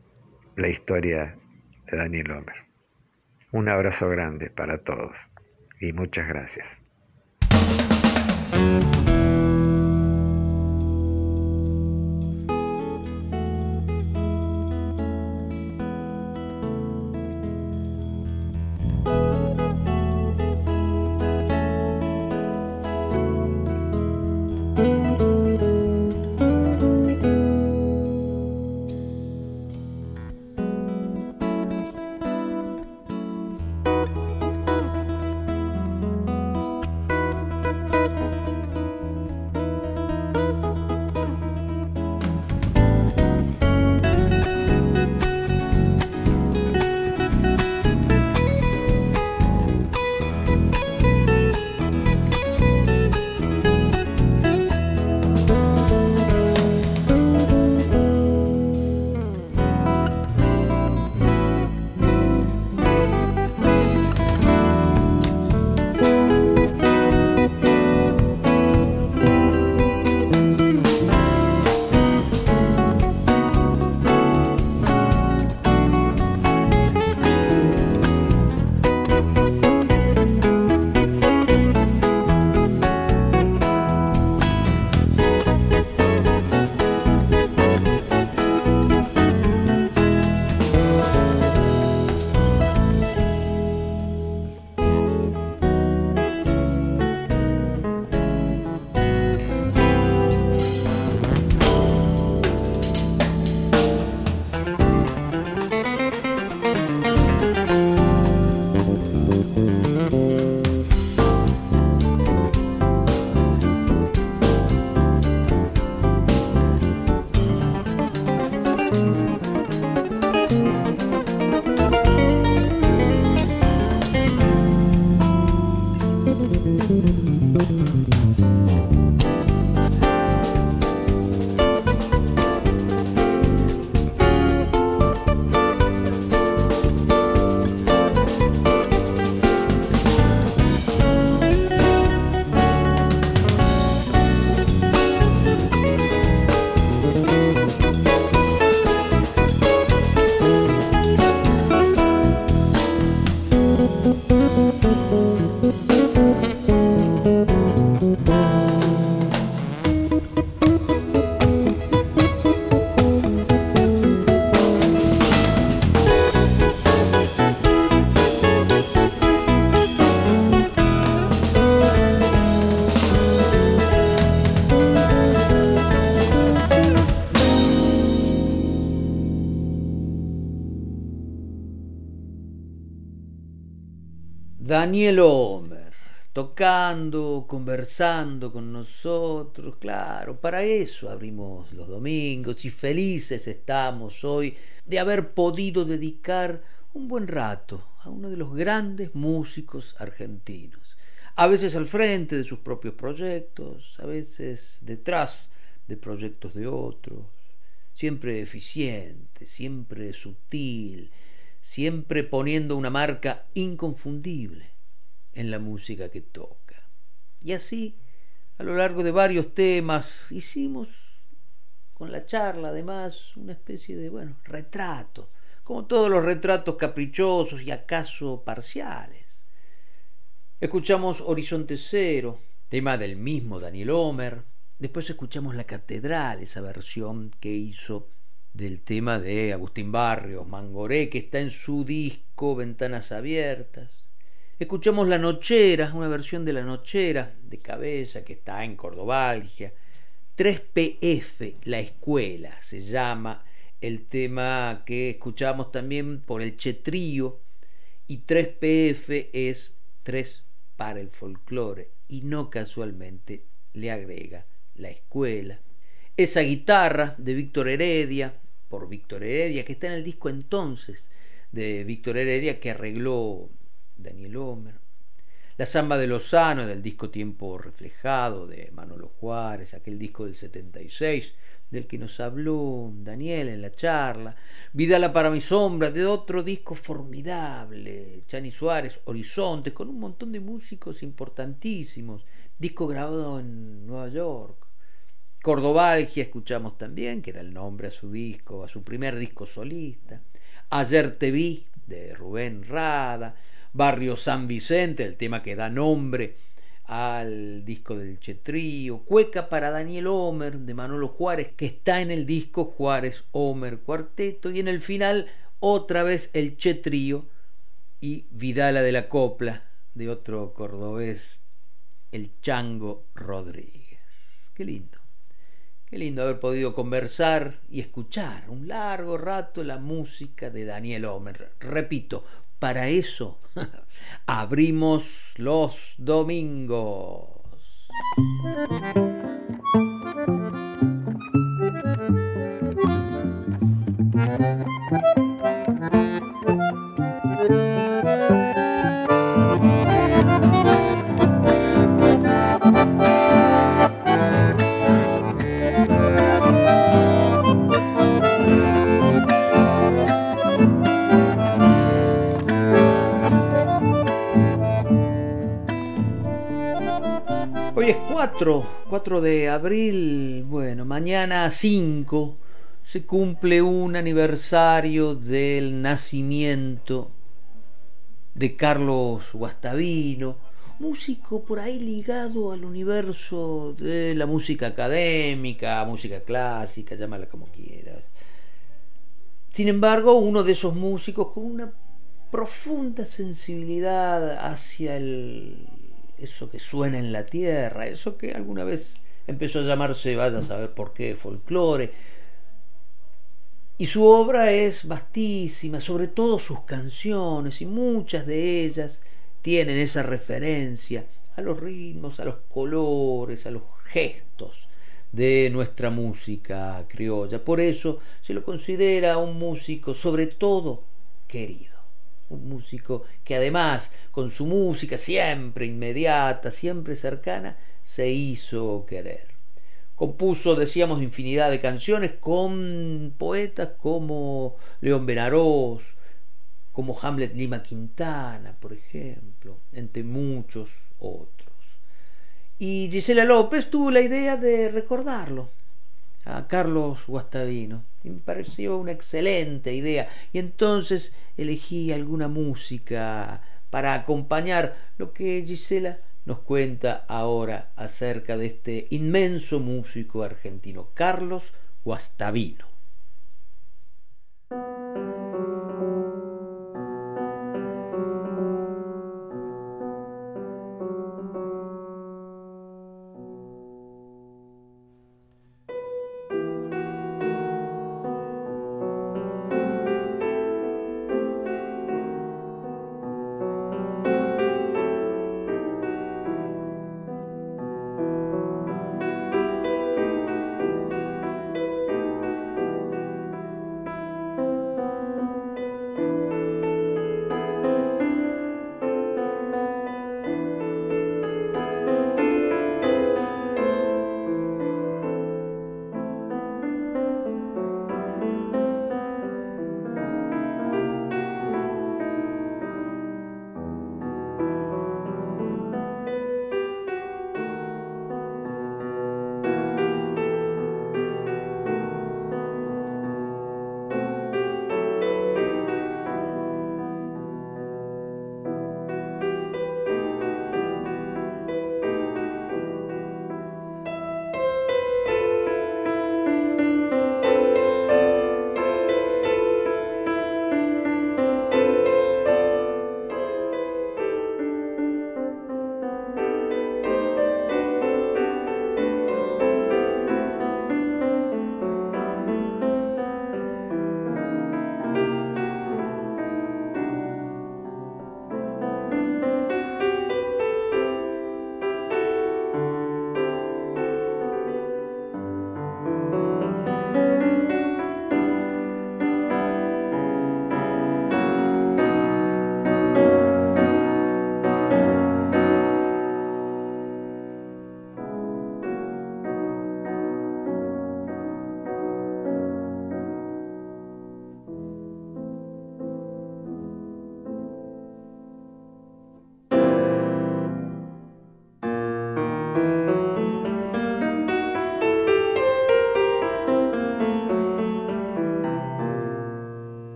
la historia de Daniel Homer. Un abrazo grande para todos y muchas gracias. Daniel Homer, tocando, conversando con nosotros, claro, para eso abrimos los domingos y felices estamos hoy de haber podido dedicar un buen rato a uno de los grandes músicos argentinos, a veces al frente de sus propios proyectos, a veces detrás de proyectos de otros, siempre eficiente, siempre sutil, siempre poniendo una marca inconfundible en la música que toca. Y así, a lo largo de varios temas, hicimos con la charla además una especie de, bueno, retrato, como todos los retratos caprichosos y acaso parciales. Escuchamos Horizonte Cero, tema del mismo Daniel Homer, después escuchamos La Catedral, esa versión que hizo del tema de Agustín Barrios, Mangoré, que está en su disco Ventanas Abiertas. Escuchamos La Nochera, una versión de La Nochera de cabeza que está en Cordobalgia. 3PF, La Escuela, se llama el tema que escuchamos también por el Chetrío. Y 3PF es 3 para el folclore y no casualmente le agrega la escuela. Esa guitarra de Víctor Heredia, por Víctor Heredia, que está en el disco entonces de Víctor Heredia que arregló Daniel Homer. La samba de Lozano del disco Tiempo Reflejado de Manolo Juárez, aquel disco del 76 del que nos habló Daniel en la charla. Vidala para mi sombra de otro disco formidable, Chani Suárez, Horizontes, con un montón de músicos importantísimos. Disco grabado en Nueva York Cordobalgia escuchamos también, que da el nombre a su disco, a su primer disco solista. Ayer te vi, de Rubén Rada. Barrio San Vicente, el tema que da nombre al disco del Chetrío. Cueca para Daniel Homer, de Manolo Juárez, que está en el disco Juárez Homer Cuarteto. Y en el final, otra vez el Chetrío y Vidala de la Copla, de otro cordobés, el Chango Rodríguez. Qué lindo. Qué lindo haber podido conversar y escuchar un largo rato la música de Daniel Homer. Repito, para eso abrimos los domingos. 4, 4 de abril, bueno, mañana 5 se cumple un aniversario del nacimiento de Carlos Guastavino, músico por ahí ligado al universo de la música académica, música clásica, llámala como quieras. Sin embargo, uno de esos músicos con una profunda sensibilidad hacia el eso que suena en la tierra, eso que alguna vez empezó a llamarse, vaya a saber por qué, folclore. Y su obra es vastísima, sobre todo sus canciones, y muchas de ellas tienen esa referencia a los ritmos, a los colores, a los gestos de nuestra música criolla. Por eso se lo considera un músico sobre todo querido un músico que además con su música siempre inmediata, siempre cercana, se hizo querer. Compuso, decíamos, infinidad de canciones con poetas como León Benarós, como Hamlet Lima Quintana, por ejemplo, entre muchos otros. Y Gisela López tuvo la idea de recordarlo a Carlos Guastavino me pareció una excelente idea. Y entonces elegí alguna música para acompañar lo que Gisela nos cuenta ahora acerca de este inmenso músico argentino, Carlos Guastavino.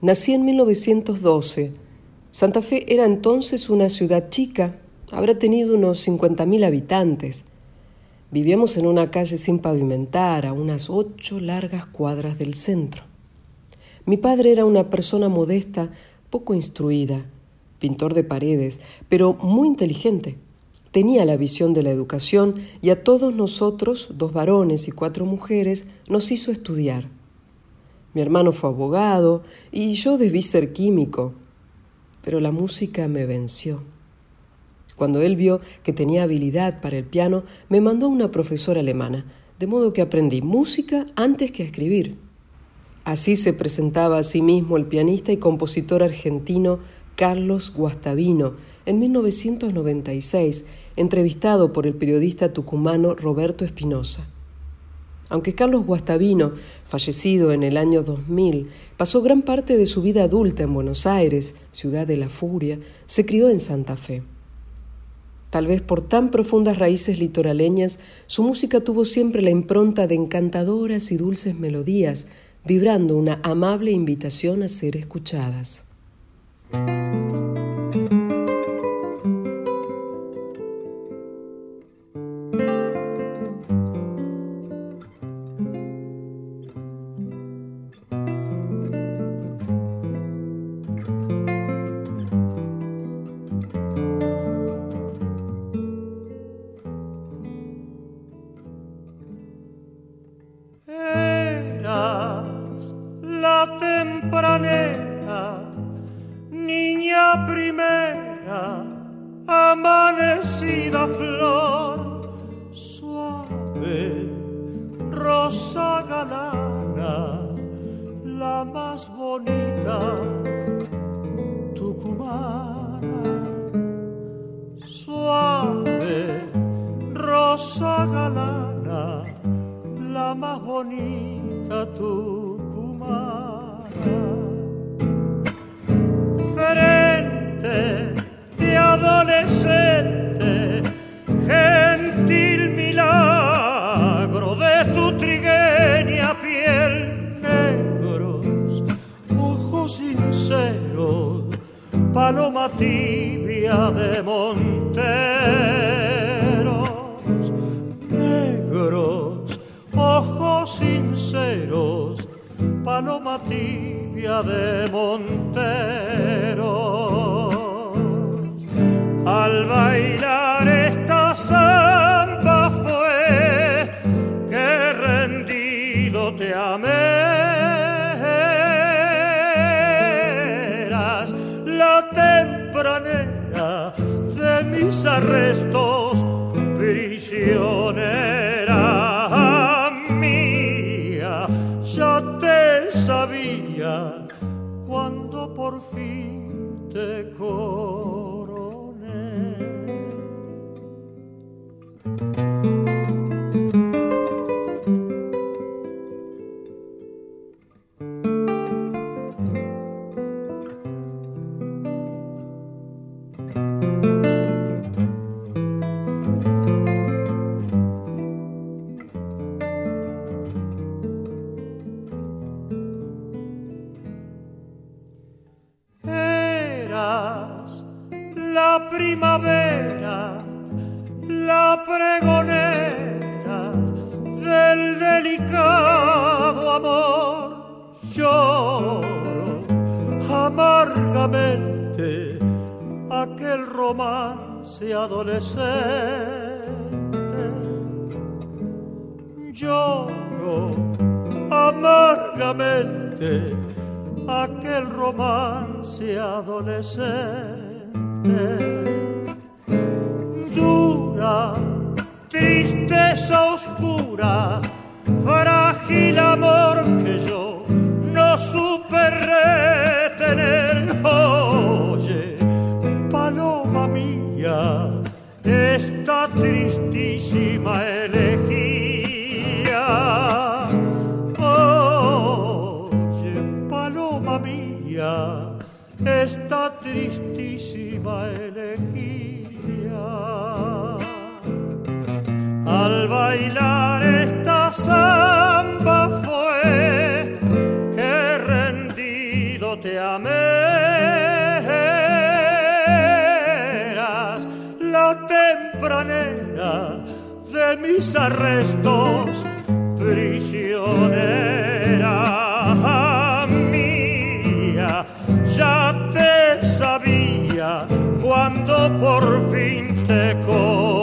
Nací en 1912. Santa Fe era entonces una ciudad chica, habrá tenido unos 50.000 habitantes. Vivíamos en una calle sin pavimentar, a unas ocho largas cuadras del centro. Mi padre era una persona modesta, poco instruida, pintor de paredes, pero muy inteligente. Tenía la visión de la educación y a todos nosotros, dos varones y cuatro mujeres, nos hizo estudiar. Mi hermano fue abogado y yo debí ser químico, pero la música me venció. Cuando él vio que tenía habilidad para el piano, me mandó a una profesora alemana, de modo que aprendí música antes que a escribir. Así se presentaba a sí mismo el pianista y compositor argentino Carlos Guastavino en 1996, entrevistado por el periodista tucumano Roberto Espinosa. Aunque Carlos Guastavino, fallecido en el año 2000, pasó gran parte de su vida adulta en Buenos Aires, ciudad de la furia, se crió en Santa Fe. Tal vez por tan profundas raíces litoraleñas, su música tuvo siempre la impronta de encantadoras y dulces melodías, vibrando una amable invitación a ser escuchadas. pregonera del delicado amor. Lloro amargamente aquel romance adolescente. Lloro amargamente aquel romance adolescente. Dura tristeza oscura, frágil amor que yo no supe retener. Oye, paloma mía, esta tristísima elegía. Oye, paloma mía, esta tristísima elegía. Al bailar esta samba fue que rendido te amé. Eras la tempranera de mis arrestos, prisionera mía. Ya te sabía cuando por fin te conocí.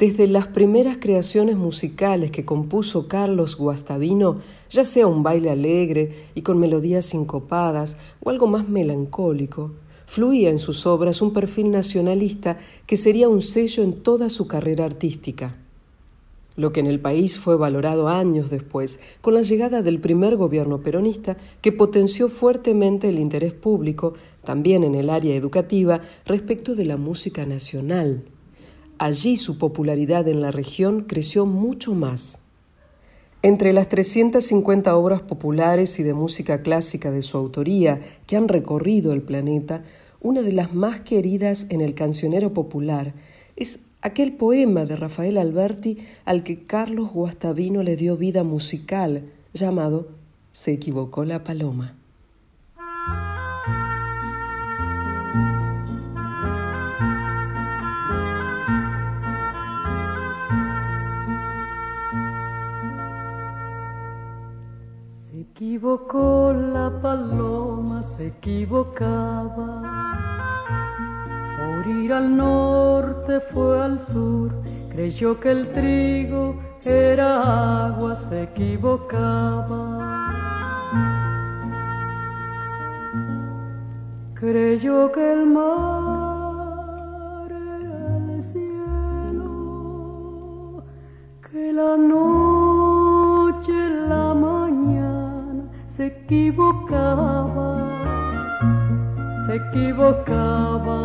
Desde las primeras creaciones musicales que compuso Carlos Guastavino, ya sea un baile alegre y con melodías sincopadas o algo más melancólico, fluía en sus obras un perfil nacionalista que sería un sello en toda su carrera artística. Lo que en el país fue valorado años después, con la llegada del primer gobierno peronista que potenció fuertemente el interés público, también en el área educativa, respecto de la música nacional Allí su popularidad en la región creció mucho más. Entre las 350 obras populares y de música clásica de su autoría que han recorrido el planeta, una de las más queridas en el cancionero popular es aquel poema de Rafael Alberti al que Carlos Guastavino le dio vida musical, llamado Se equivocó la paloma. Equivocó la paloma, se equivocaba. Por ir al norte fue al sur, creyó que el trigo era agua, se equivocaba. Creyó que el mar era el cielo, que la noche se equivocaba, se equivocaba.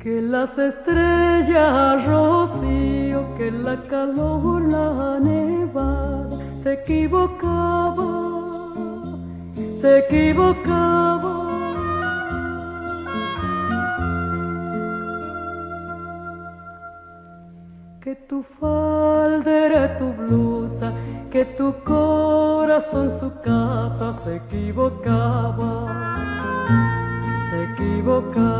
Que las estrellas rocío, que la calor, la nevada, se equivocaba, se equivocaba. Tu falda era tu blusa, que tu corazón su casa se equivocaba, se equivocaba.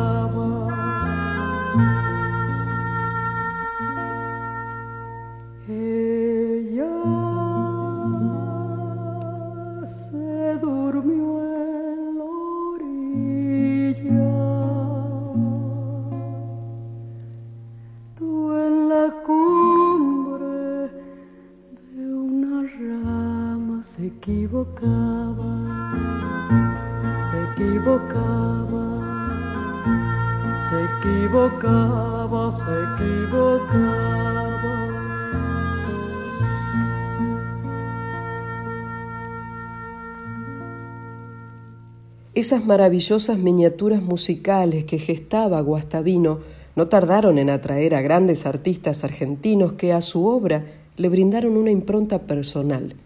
Esas maravillosas miniaturas musicales que gestaba Guastavino no tardaron en atraer a grandes artistas argentinos que a su obra le brindaron una impronta personal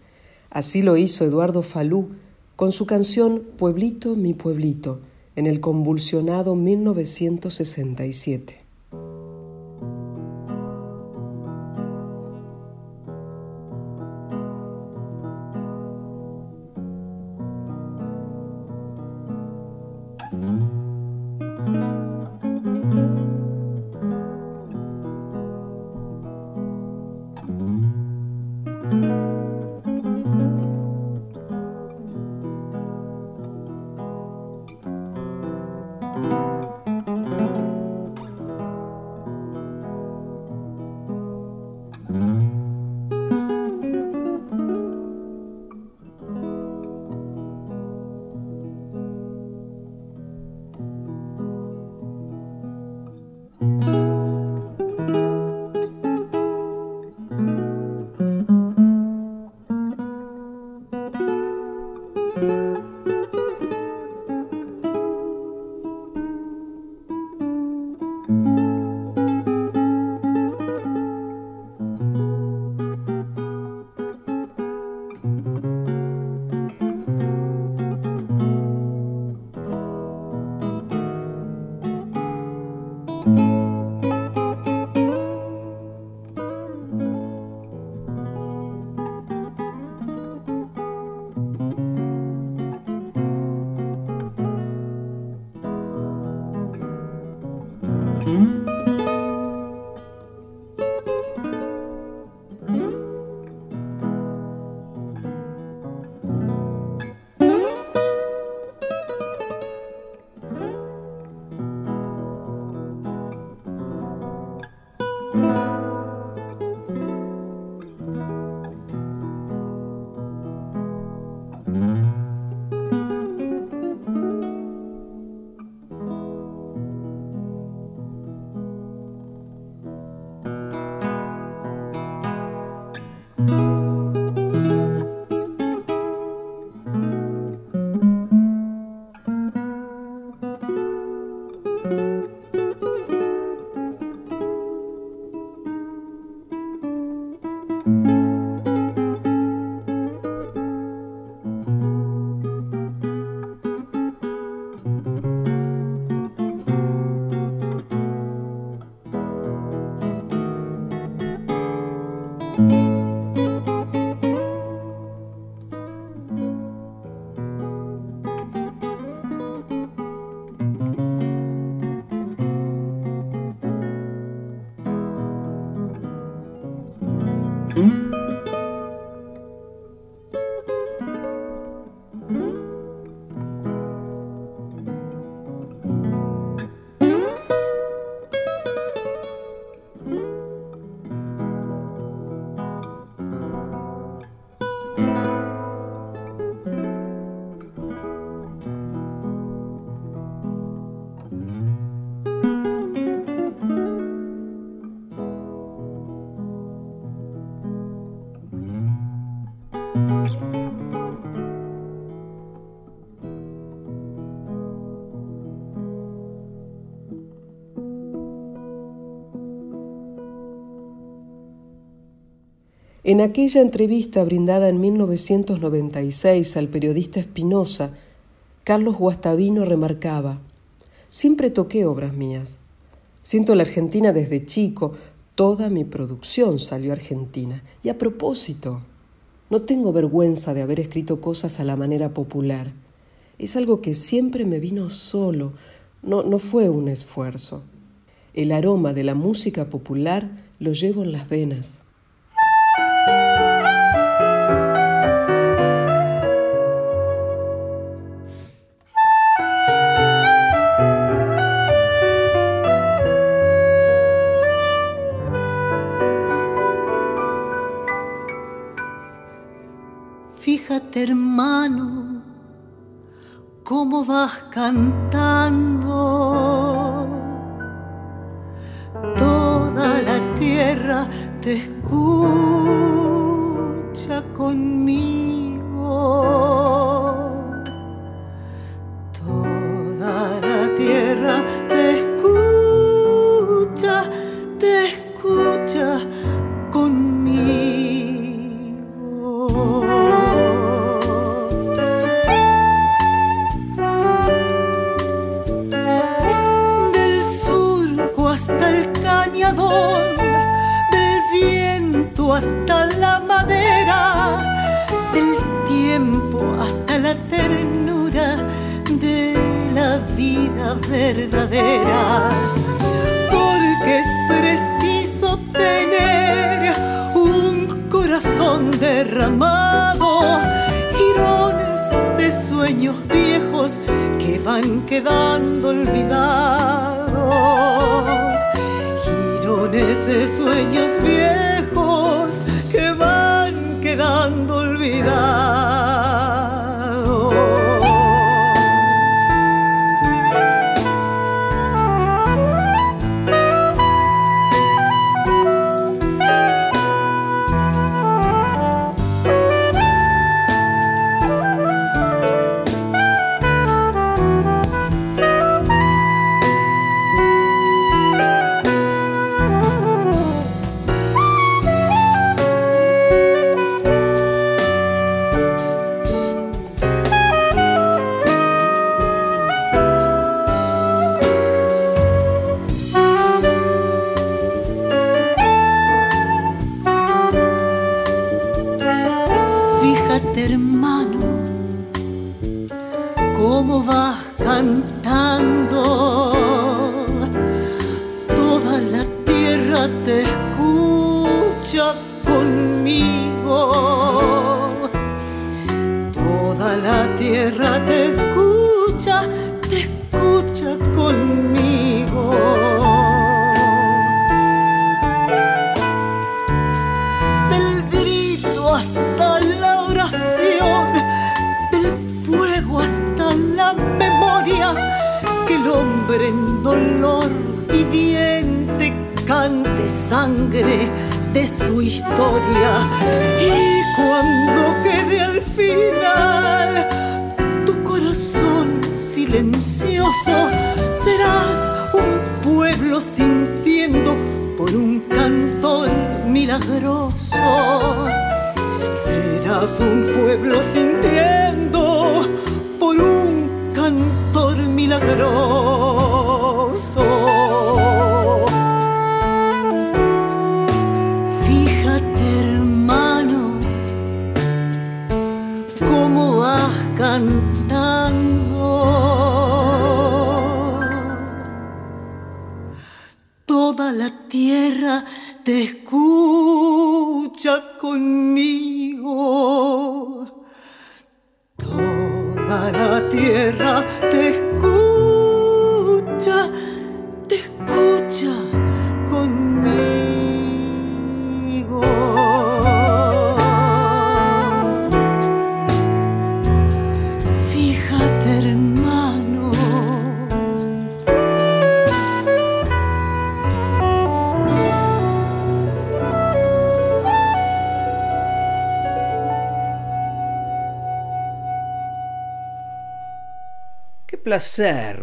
Así lo hizo Eduardo Falú con su canción Pueblito, mi pueblito, en el convulsionado 1967. En aquella entrevista brindada en 1996 al periodista Espinosa, Carlos Guastavino remarcaba, siempre toqué obras mías. Siento la Argentina desde chico, toda mi producción salió argentina. Y a propósito, no tengo vergüenza de haber escrito cosas a la manera popular. Es algo que siempre me vino solo, no, no fue un esfuerzo. El aroma de la música popular lo llevo en las venas. Fíjate hermano, cómo vas cantando.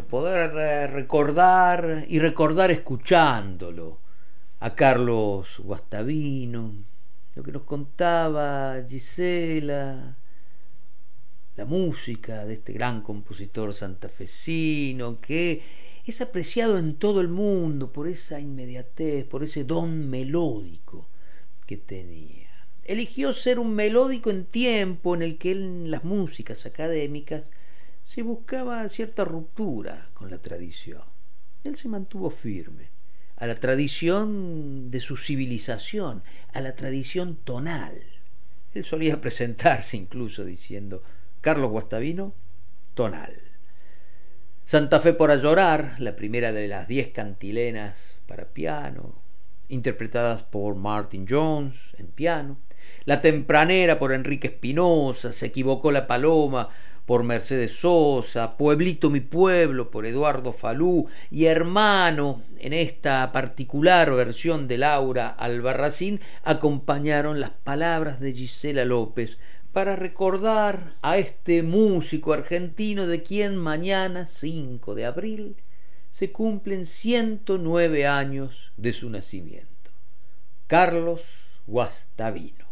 Poder eh, recordar y recordar escuchándolo a Carlos Guastavino, lo que nos contaba Gisela, la música de este gran compositor santafesino que es apreciado en todo el mundo por esa inmediatez, por ese don melódico que tenía. Eligió ser un melódico en tiempo en el que en las músicas académicas se buscaba cierta ruptura con la tradición. Él se mantuvo firme a la tradición de su civilización, a la tradición tonal. Él solía presentarse incluso diciendo, Carlos Guastavino, tonal. Santa Fe por a llorar, la primera de las diez cantilenas para piano, interpretadas por Martin Jones en piano. La tempranera por Enrique Espinosa, se equivocó la paloma por Mercedes Sosa, Pueblito mi pueblo por Eduardo Falú y Hermano en esta particular versión de Laura Albarracín acompañaron las palabras de Gisela López para recordar a este músico argentino de quien mañana 5 de abril se cumplen 109 años de su nacimiento. Carlos Guastavino.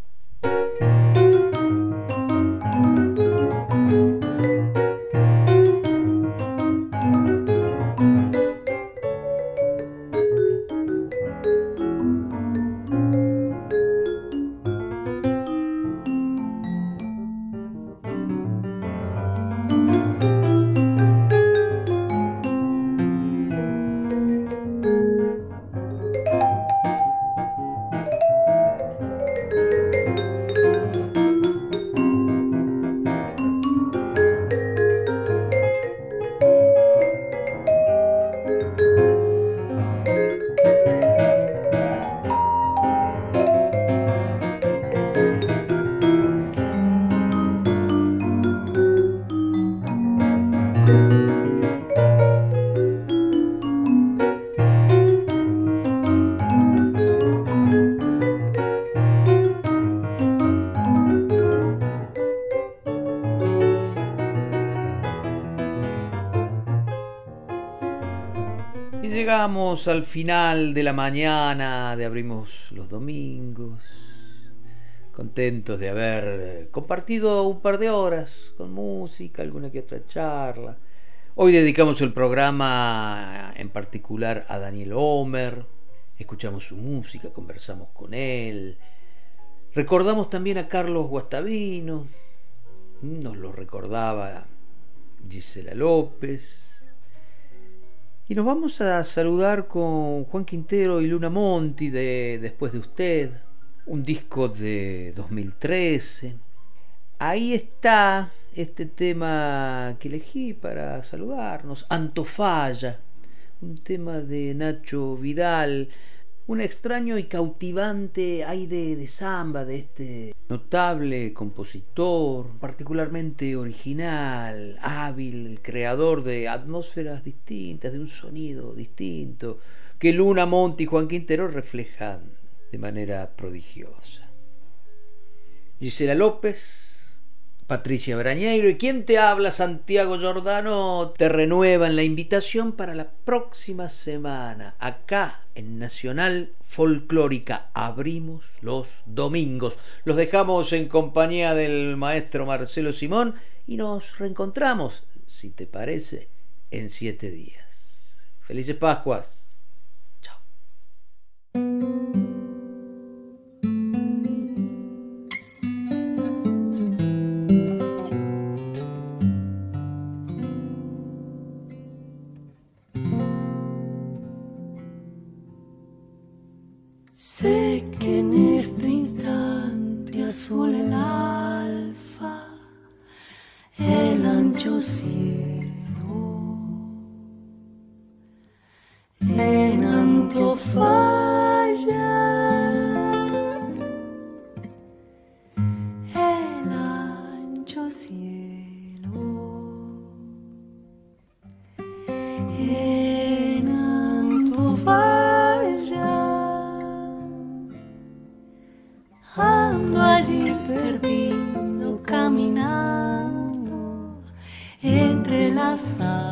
Final de la mañana de Abrimos los Domingos, contentos de haber compartido un par de horas con música, alguna que otra charla. Hoy dedicamos el programa en particular a Daniel Homer, escuchamos su música, conversamos con él, recordamos también a Carlos Guastavino, nos lo recordaba Gisela López, y nos vamos a saludar con Juan Quintero y Luna Monti de Después de usted, un disco de 2013. Ahí está este tema que elegí para saludarnos, Antofalla, un tema de Nacho Vidal, un extraño y cautivante aire de samba de este notable compositor, particularmente original, hábil, creador de atmósferas distintas, de un sonido distinto, que Luna Monti y Juan Quintero reflejan de manera prodigiosa. Gisela López Patricia Brañeiro y quien te habla, Santiago Giordano, te renuevan la invitación para la próxima semana, acá en Nacional Folclórica. Abrimos los domingos. Los dejamos en compañía del maestro Marcelo Simón y nos reencontramos, si te parece, en siete días. Felices Pascuas. Sé ancho cielo, en Antofalla, entre